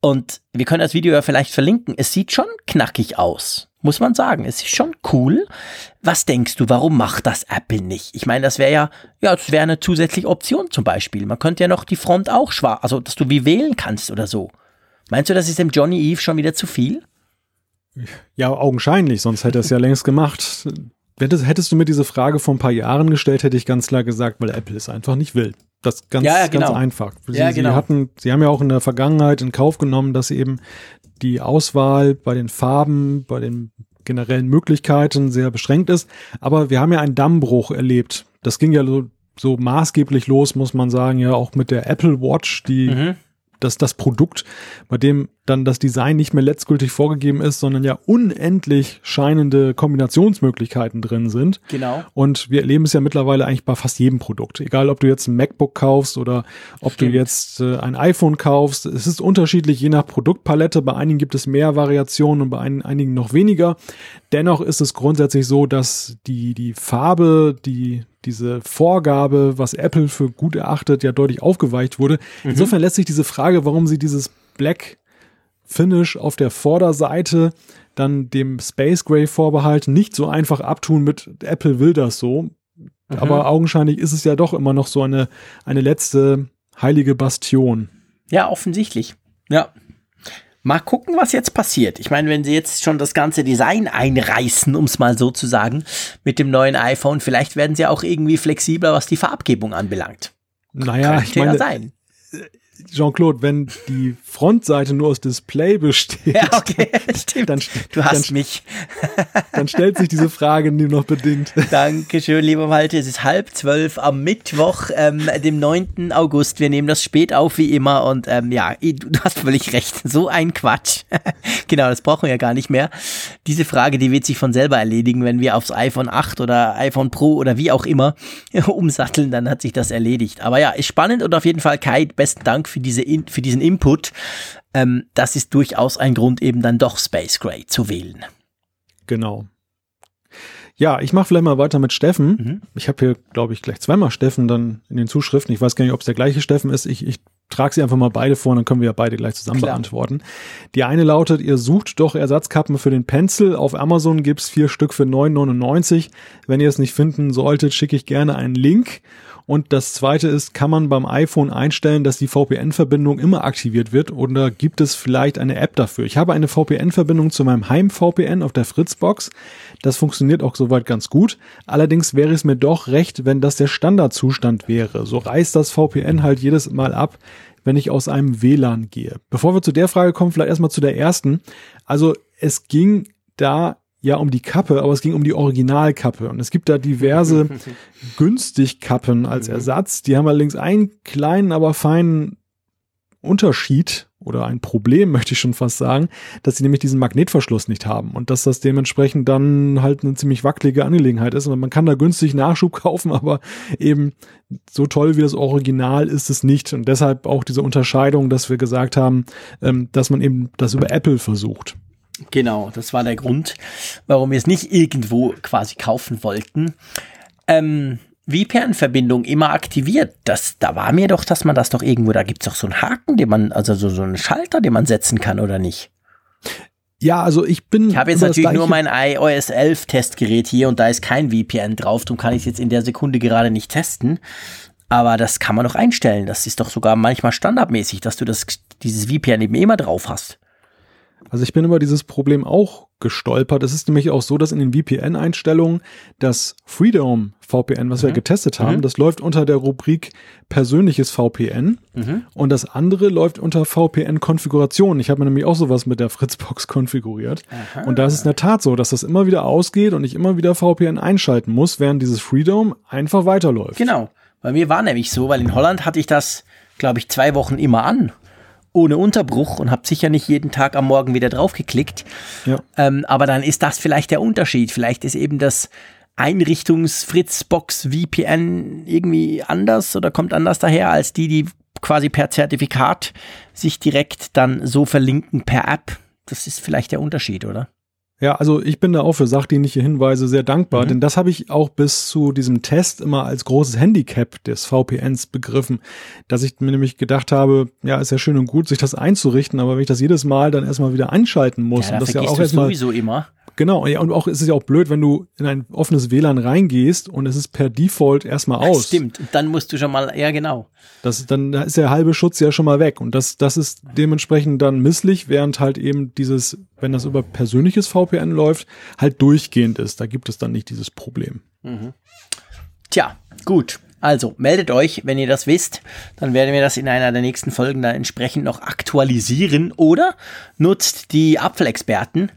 Und wir können das Video ja vielleicht verlinken. Es sieht schon knackig aus, muss man sagen. Es ist schon cool. Was denkst du, warum macht das Apple nicht? Ich meine, das wäre ja, ja, das wäre eine zusätzliche Option zum Beispiel. Man könnte ja noch die Front auch schwarz, also dass du wie wählen kannst oder so. Meinst du, das ist dem Johnny Eve schon wieder zu viel? Ja, augenscheinlich, sonst hätte er es ja längst gemacht. Hättest du mir diese Frage vor ein paar Jahren gestellt, hätte ich ganz klar gesagt, weil Apple es einfach nicht will. Das ganz, ja, genau. ganz einfach. Sie, ja, genau. sie, hatten, sie haben ja auch in der Vergangenheit in Kauf genommen, dass eben die Auswahl bei den Farben, bei den generellen Möglichkeiten sehr beschränkt ist. Aber wir haben ja einen Dammbruch erlebt. Das ging ja so, so maßgeblich los, muss man sagen, ja auch mit der Apple Watch, die mhm dass das Produkt, bei dem dann das Design nicht mehr letztgültig vorgegeben ist, sondern ja unendlich scheinende Kombinationsmöglichkeiten drin sind. Genau. Und wir erleben es ja mittlerweile eigentlich bei fast jedem Produkt. Egal, ob du jetzt ein MacBook kaufst oder ob Stimmt. du jetzt äh, ein iPhone kaufst. Es ist unterschiedlich je nach Produktpalette. Bei einigen gibt es mehr Variationen und bei ein, einigen noch weniger. Dennoch ist es grundsätzlich so, dass die, die Farbe, die, diese Vorgabe, was Apple für gut erachtet, ja deutlich aufgeweicht wurde. Mhm. Insofern lässt sich diese Frage, warum sie dieses Black Finish auf der Vorderseite dann dem Space Gray Vorbehalt nicht so einfach abtun mit Apple will das so. Mhm. Aber augenscheinlich ist es ja doch immer noch so eine, eine letzte heilige Bastion. Ja, offensichtlich. Ja. Mal gucken, was jetzt passiert. Ich meine, wenn sie jetzt schon das ganze Design einreißen, um es mal so zu sagen, mit dem neuen iPhone, vielleicht werden sie auch irgendwie flexibler, was die Farbgebung anbelangt. Naja, Könnte ich meine, ja sein. Jean-Claude, wenn die Frontseite nur aus Display besteht, ja, okay, stimmt. Dann, du hast dann, mich. dann stellt sich diese Frage nur noch bedingt. Dankeschön, lieber Malte. Es ist halb zwölf am Mittwoch, ähm, dem 9. August. Wir nehmen das spät auf wie immer und ähm, ja, du hast völlig recht. So ein Quatsch. genau, das brauchen wir ja gar nicht mehr. Diese Frage, die wird sich von selber erledigen, wenn wir aufs iPhone 8 oder iPhone Pro oder wie auch immer umsatteln, dann hat sich das erledigt. Aber ja, ist spannend und auf jeden Fall Kai, besten Dank für, diese für diesen Input. Ähm, das ist durchaus ein Grund, eben dann doch Space Gray zu wählen. Genau. Ja, ich mache vielleicht mal weiter mit Steffen. Mhm. Ich habe hier, glaube ich, gleich zweimal Steffen dann in den Zuschriften. Ich weiß gar nicht, ob es der gleiche Steffen ist. Ich, ich trage sie einfach mal beide vor, dann können wir ja beide gleich zusammen Klar. beantworten. Die eine lautet, ihr sucht doch Ersatzkappen für den Pencil. Auf Amazon gibt's vier Stück für 9,99. Wenn ihr es nicht finden solltet, schicke ich gerne einen Link. Und das zweite ist, kann man beim iPhone einstellen, dass die VPN-Verbindung immer aktiviert wird oder gibt es vielleicht eine App dafür? Ich habe eine VPN-Verbindung zu meinem Heim-VPN auf der Fritzbox. Das funktioniert auch soweit ganz gut. Allerdings wäre es mir doch recht, wenn das der Standardzustand wäre. So reißt das VPN halt jedes Mal ab, wenn ich aus einem WLAN gehe. Bevor wir zu der Frage kommen, vielleicht erstmal zu der ersten. Also es ging da ja um die Kappe, aber es ging um die Originalkappe. Und es gibt da diverse günstig Kappen als mhm. Ersatz. Die haben allerdings einen kleinen, aber feinen Unterschied oder ein Problem, möchte ich schon fast sagen, dass sie nämlich diesen Magnetverschluss nicht haben und dass das dementsprechend dann halt eine ziemlich wackelige Angelegenheit ist. Und man kann da günstig Nachschub kaufen, aber eben so toll wie das Original ist es nicht. Und deshalb auch diese Unterscheidung, dass wir gesagt haben, ähm, dass man eben das über Apple versucht. Genau, das war der Grund, warum wir es nicht irgendwo quasi kaufen wollten. Ähm, VPN-Verbindung immer aktiviert. Das, da war mir doch, dass man das doch irgendwo, da gibt es doch so einen Haken, den man, also so, so einen Schalter, den man setzen kann, oder nicht? Ja, also ich bin. Ich habe jetzt natürlich nur mein iOS 11 Testgerät hier und da ist kein VPN drauf. Darum kann ich es jetzt in der Sekunde gerade nicht testen. Aber das kann man doch einstellen. Das ist doch sogar manchmal standardmäßig, dass du das, dieses VPN eben immer drauf hast. Also ich bin über dieses Problem auch gestolpert. Es ist nämlich auch so, dass in den VPN-Einstellungen das Freedom VPN, was mhm. wir getestet haben, mhm. das läuft unter der Rubrik persönliches VPN mhm. und das andere läuft unter VPN-Konfiguration. Ich habe mir nämlich auch sowas mit der Fritzbox konfiguriert. Aha. Und da ist es in der Tat so, dass das immer wieder ausgeht und ich immer wieder VPN einschalten muss, während dieses Freedom einfach weiterläuft. Genau. Bei mir war nämlich so, weil in Holland hatte ich das, glaube ich, zwei Wochen immer an ohne Unterbruch und habe sicher nicht jeden Tag am Morgen wieder draufgeklickt. Ja. Ähm, aber dann ist das vielleicht der Unterschied. Vielleicht ist eben das Einrichtungs-Fritzbox VPN irgendwie anders oder kommt anders daher als die, die quasi per Zertifikat sich direkt dann so verlinken per App. Das ist vielleicht der Unterschied, oder? Ja, also ich bin da auch für sachdienliche Hinweise sehr dankbar, mhm. denn das habe ich auch bis zu diesem Test immer als großes Handicap des VPNs begriffen, dass ich mir nämlich gedacht habe, ja, ist ja schön und gut, sich das einzurichten, aber wenn ich das jedes Mal dann erstmal wieder einschalten muss ja, und das ja auch erstmal sowieso immer. Genau, ja, und auch ist es ja auch blöd, wenn du in ein offenes WLAN reingehst und es ist per Default erstmal aus. Stimmt, dann musst du schon mal, ja genau. Das, dann ist der halbe Schutz ja schon mal weg und das, das ist dementsprechend dann misslich, während halt eben dieses, wenn das über persönliches VPN läuft, halt durchgehend ist. Da gibt es dann nicht dieses Problem. Mhm. Tja, gut. Also meldet euch, wenn ihr das wisst, dann werden wir das in einer der nächsten Folgen dann entsprechend noch aktualisieren oder nutzt die Apfelexperten,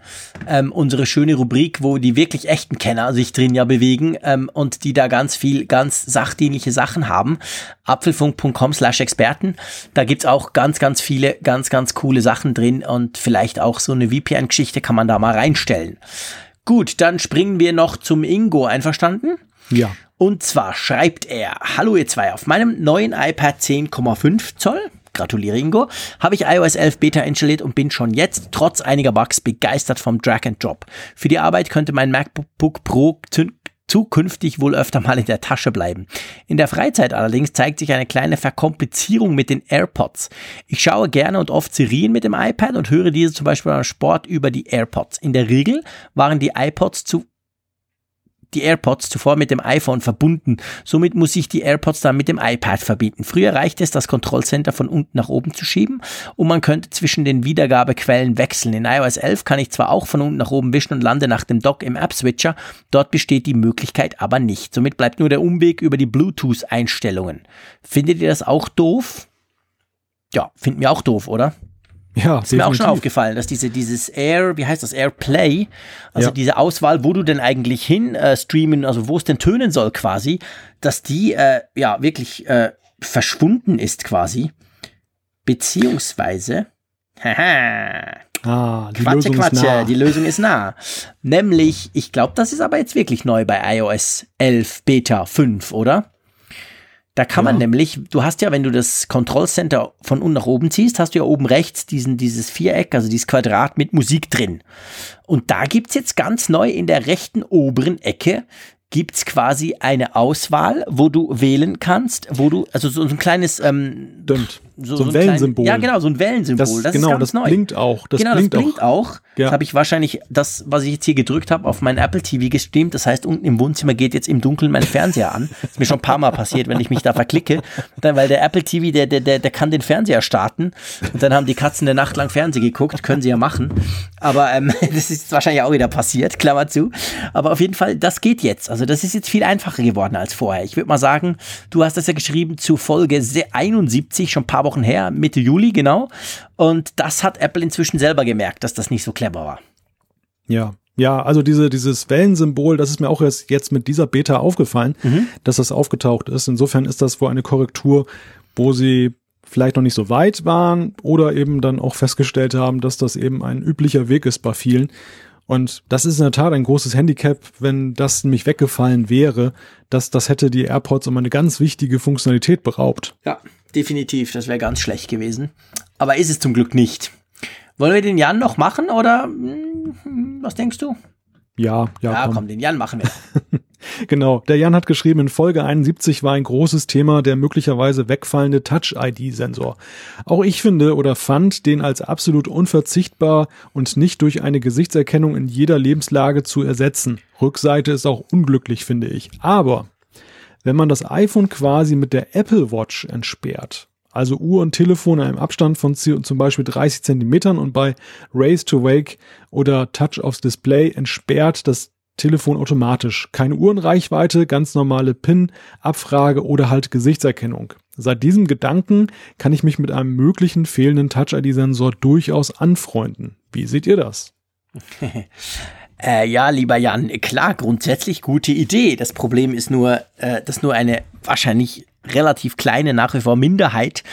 ähm, unsere schöne Rubrik, wo die wirklich echten Kenner sich drin ja bewegen ähm, und die da ganz viel, ganz sachdienliche Sachen haben. Apfelfunk.com slash Experten. Da gibt's auch ganz, ganz viele, ganz, ganz coole Sachen drin und vielleicht auch so eine VPN-Geschichte kann man da mal reinstellen. Gut, dann springen wir noch zum Ingo. Einverstanden? Ja. Und zwar schreibt er, hallo ihr zwei, auf meinem neuen iPad 10,5 Zoll, gratuliere Ingo, habe ich iOS 11 Beta installiert und bin schon jetzt trotz einiger Bugs begeistert vom Drag and Drop. Für die Arbeit könnte mein MacBook Pro zukünftig wohl öfter mal in der Tasche bleiben. In der Freizeit allerdings zeigt sich eine kleine Verkomplizierung mit den AirPods. Ich schaue gerne und oft Serien mit dem iPad und höre diese zum Beispiel beim Sport über die AirPods. In der Regel waren die iPods zu die AirPods zuvor mit dem iPhone verbunden. Somit muss ich die AirPods dann mit dem iPad verbinden. Früher reichte es, das Kontrollcenter von unten nach oben zu schieben und man könnte zwischen den Wiedergabequellen wechseln. In iOS 11 kann ich zwar auch von unten nach oben wischen und lande nach dem Dock im App-Switcher, dort besteht die Möglichkeit aber nicht. Somit bleibt nur der Umweg über die Bluetooth-Einstellungen. Findet ihr das auch doof? Ja, finden wir auch doof, oder? Ja, ist definitiv. mir auch schon aufgefallen, dass diese dieses Air, wie heißt das Airplay, also ja. diese Auswahl, wo du denn eigentlich hin äh, streamen, also wo es denn tönen soll quasi, dass die äh, ja wirklich äh, verschwunden ist quasi, beziehungsweise haha, Ah, die Quatsche, Lösung Quatsche, ist nah. die Lösung ist nah. Nämlich, ich glaube, das ist aber jetzt wirklich neu bei iOS 11 Beta 5, oder? Da kann ja. man nämlich, du hast ja, wenn du das Control Center von unten nach oben ziehst, hast du ja oben rechts diesen, dieses Viereck, also dieses Quadrat mit Musik drin. Und da gibt's jetzt ganz neu in der rechten oberen Ecke gibt's quasi eine Auswahl, wo du wählen kannst, wo du, also so, ein kleines ähm, Stimmt. So, so ein Wellensymbol. Klein, ja, genau, so ein Wellensymbol. Das, das genau, das neu. blinkt auch. Das genau, blinkt das blinkt auch. auch. Ja. Das habe ich wahrscheinlich, das, was ich jetzt hier gedrückt habe, auf mein Apple TV gestreamt. Das heißt, unten im Wohnzimmer geht jetzt im Dunkeln mein Fernseher an. Das ist mir schon ein paar Mal passiert, wenn ich mich da verklicke. Dann, weil der Apple TV, der, der, der, der kann den Fernseher starten. Und dann haben die Katzen eine Nacht lang Fernsehen geguckt. Können sie ja machen. Aber ähm, das ist wahrscheinlich auch wieder passiert, Klammer zu. Aber auf jeden Fall, das geht jetzt. Also das ist jetzt viel einfacher geworden als vorher. Ich würde mal sagen, du hast das ja geschrieben zu Folge 71, schon ein paar Wochen her, Mitte Juli, genau. Und das hat Apple inzwischen selber gemerkt, dass das nicht so clever war. Ja, ja, also diese, dieses Wellensymbol, das ist mir auch erst jetzt mit dieser Beta aufgefallen, mhm. dass das aufgetaucht ist. Insofern ist das wohl eine Korrektur, wo sie vielleicht noch nicht so weit waren oder eben dann auch festgestellt haben, dass das eben ein üblicher Weg ist bei vielen. Und das ist in der Tat ein großes Handicap, wenn das nämlich weggefallen wäre, dass das hätte die AirPods um eine ganz wichtige Funktionalität beraubt. Ja, definitiv. Das wäre ganz schlecht gewesen. Aber ist es zum Glück nicht. Wollen wir den Jan noch machen oder hm, was denkst du? Ja, ja. Ja, komm, komm den Jan machen wir. genau. Der Jan hat geschrieben, in Folge 71 war ein großes Thema der möglicherweise wegfallende Touch-ID-Sensor. Auch ich finde oder fand den als absolut unverzichtbar und nicht durch eine Gesichtserkennung in jeder Lebenslage zu ersetzen. Rückseite ist auch unglücklich, finde ich. Aber wenn man das iPhone quasi mit der Apple Watch entsperrt, Also Uhr und Telefon in einem Abstand von zum Beispiel 30 Zentimetern und bei Raise to Wake oder Touch aufs Display entsperrt das Telefon automatisch. Keine Uhrenreichweite, ganz normale PIN-Abfrage oder halt Gesichtserkennung. Seit diesem Gedanken kann ich mich mit einem möglichen fehlenden Touch-ID-Sensor durchaus anfreunden. Wie seht ihr das? Äh, ja, lieber Jan, klar, grundsätzlich gute Idee. Das Problem ist nur, äh, dass nur eine wahrscheinlich relativ kleine, nach wie vor Minderheit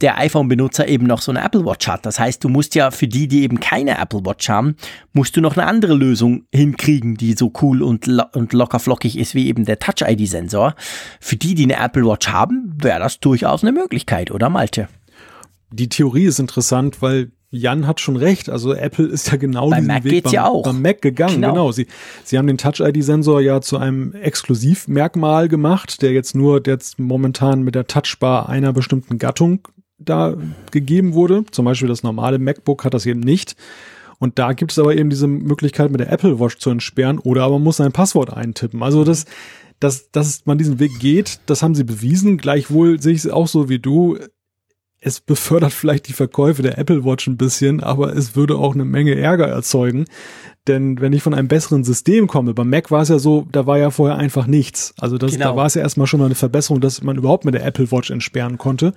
der iPhone-Benutzer eben noch so eine Apple Watch hat. Das heißt, du musst ja für die, die eben keine Apple Watch haben, musst du noch eine andere Lösung hinkriegen, die so cool und, lo und locker flockig ist wie eben der Touch-ID-Sensor. Für die, die eine Apple Watch haben, wäre das durchaus eine Möglichkeit, oder Malte? Die Theorie ist interessant, weil Jan hat schon recht. Also Apple ist ja genau beim diesen Mac Weg geht's beim, ja auch. beim Mac gegangen. Genau. genau. Sie, sie haben den Touch-ID-Sensor ja zu einem Exklusivmerkmal gemacht, der jetzt nur jetzt momentan mit der Touchbar einer bestimmten Gattung da gegeben wurde. Zum Beispiel das normale MacBook hat das eben nicht. Und da gibt es aber eben diese Möglichkeit mit der Apple Watch zu entsperren oder aber man muss sein Passwort eintippen. Also das, dass, dass man diesen Weg geht, das haben sie bewiesen. Gleichwohl sehe ich es auch so wie du es befördert vielleicht die Verkäufe der Apple Watch ein bisschen, aber es würde auch eine Menge Ärger erzeugen. Denn wenn ich von einem besseren System komme, beim Mac war es ja so, da war ja vorher einfach nichts. Also das, genau. da war es ja erstmal schon mal eine Verbesserung, dass man überhaupt mit der Apple Watch entsperren konnte.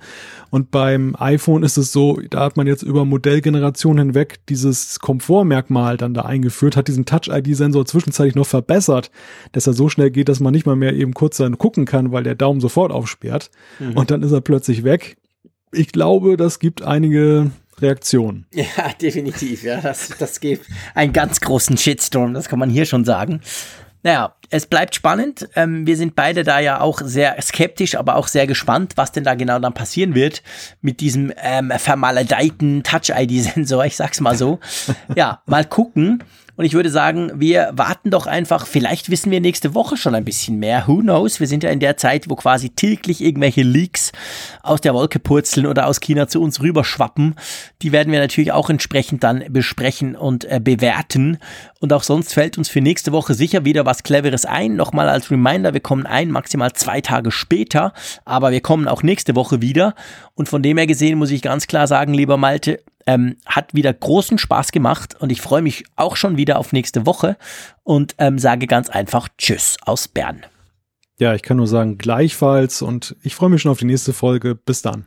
Und beim iPhone ist es so, da hat man jetzt über Modellgenerationen hinweg dieses Komfortmerkmal dann da eingeführt, hat diesen Touch-ID-Sensor zwischenzeitlich noch verbessert, dass er so schnell geht, dass man nicht mal mehr eben kurz dann gucken kann, weil der Daumen sofort aufsperrt. Mhm. Und dann ist er plötzlich weg ich glaube, das gibt einige Reaktionen. Ja, definitiv. Ja, das, das gibt einen ganz großen Shitstorm, das kann man hier schon sagen. Naja, es bleibt spannend. Ähm, wir sind beide da ja auch sehr skeptisch, aber auch sehr gespannt, was denn da genau dann passieren wird mit diesem ähm, vermaledeiten Touch-ID-Sensor, ich sag's mal so. ja, mal gucken. Und ich würde sagen, wir warten doch einfach. Vielleicht wissen wir nächste Woche schon ein bisschen mehr. Who knows? Wir sind ja in der Zeit, wo quasi täglich irgendwelche Leaks aus der Wolke purzeln oder aus China zu uns rüberschwappen. Die werden wir natürlich auch entsprechend dann besprechen und äh, bewerten. Und auch sonst fällt uns für nächste Woche sicher wieder was Cleveres ein. Nochmal als Reminder, wir kommen ein, maximal zwei Tage später. Aber wir kommen auch nächste Woche wieder. Und von dem her gesehen muss ich ganz klar sagen, lieber Malte, ähm, hat wieder großen Spaß gemacht und ich freue mich auch schon wieder auf nächste Woche und ähm, sage ganz einfach Tschüss aus Bern. Ja, ich kann nur sagen gleichfalls und ich freue mich schon auf die nächste Folge. Bis dann.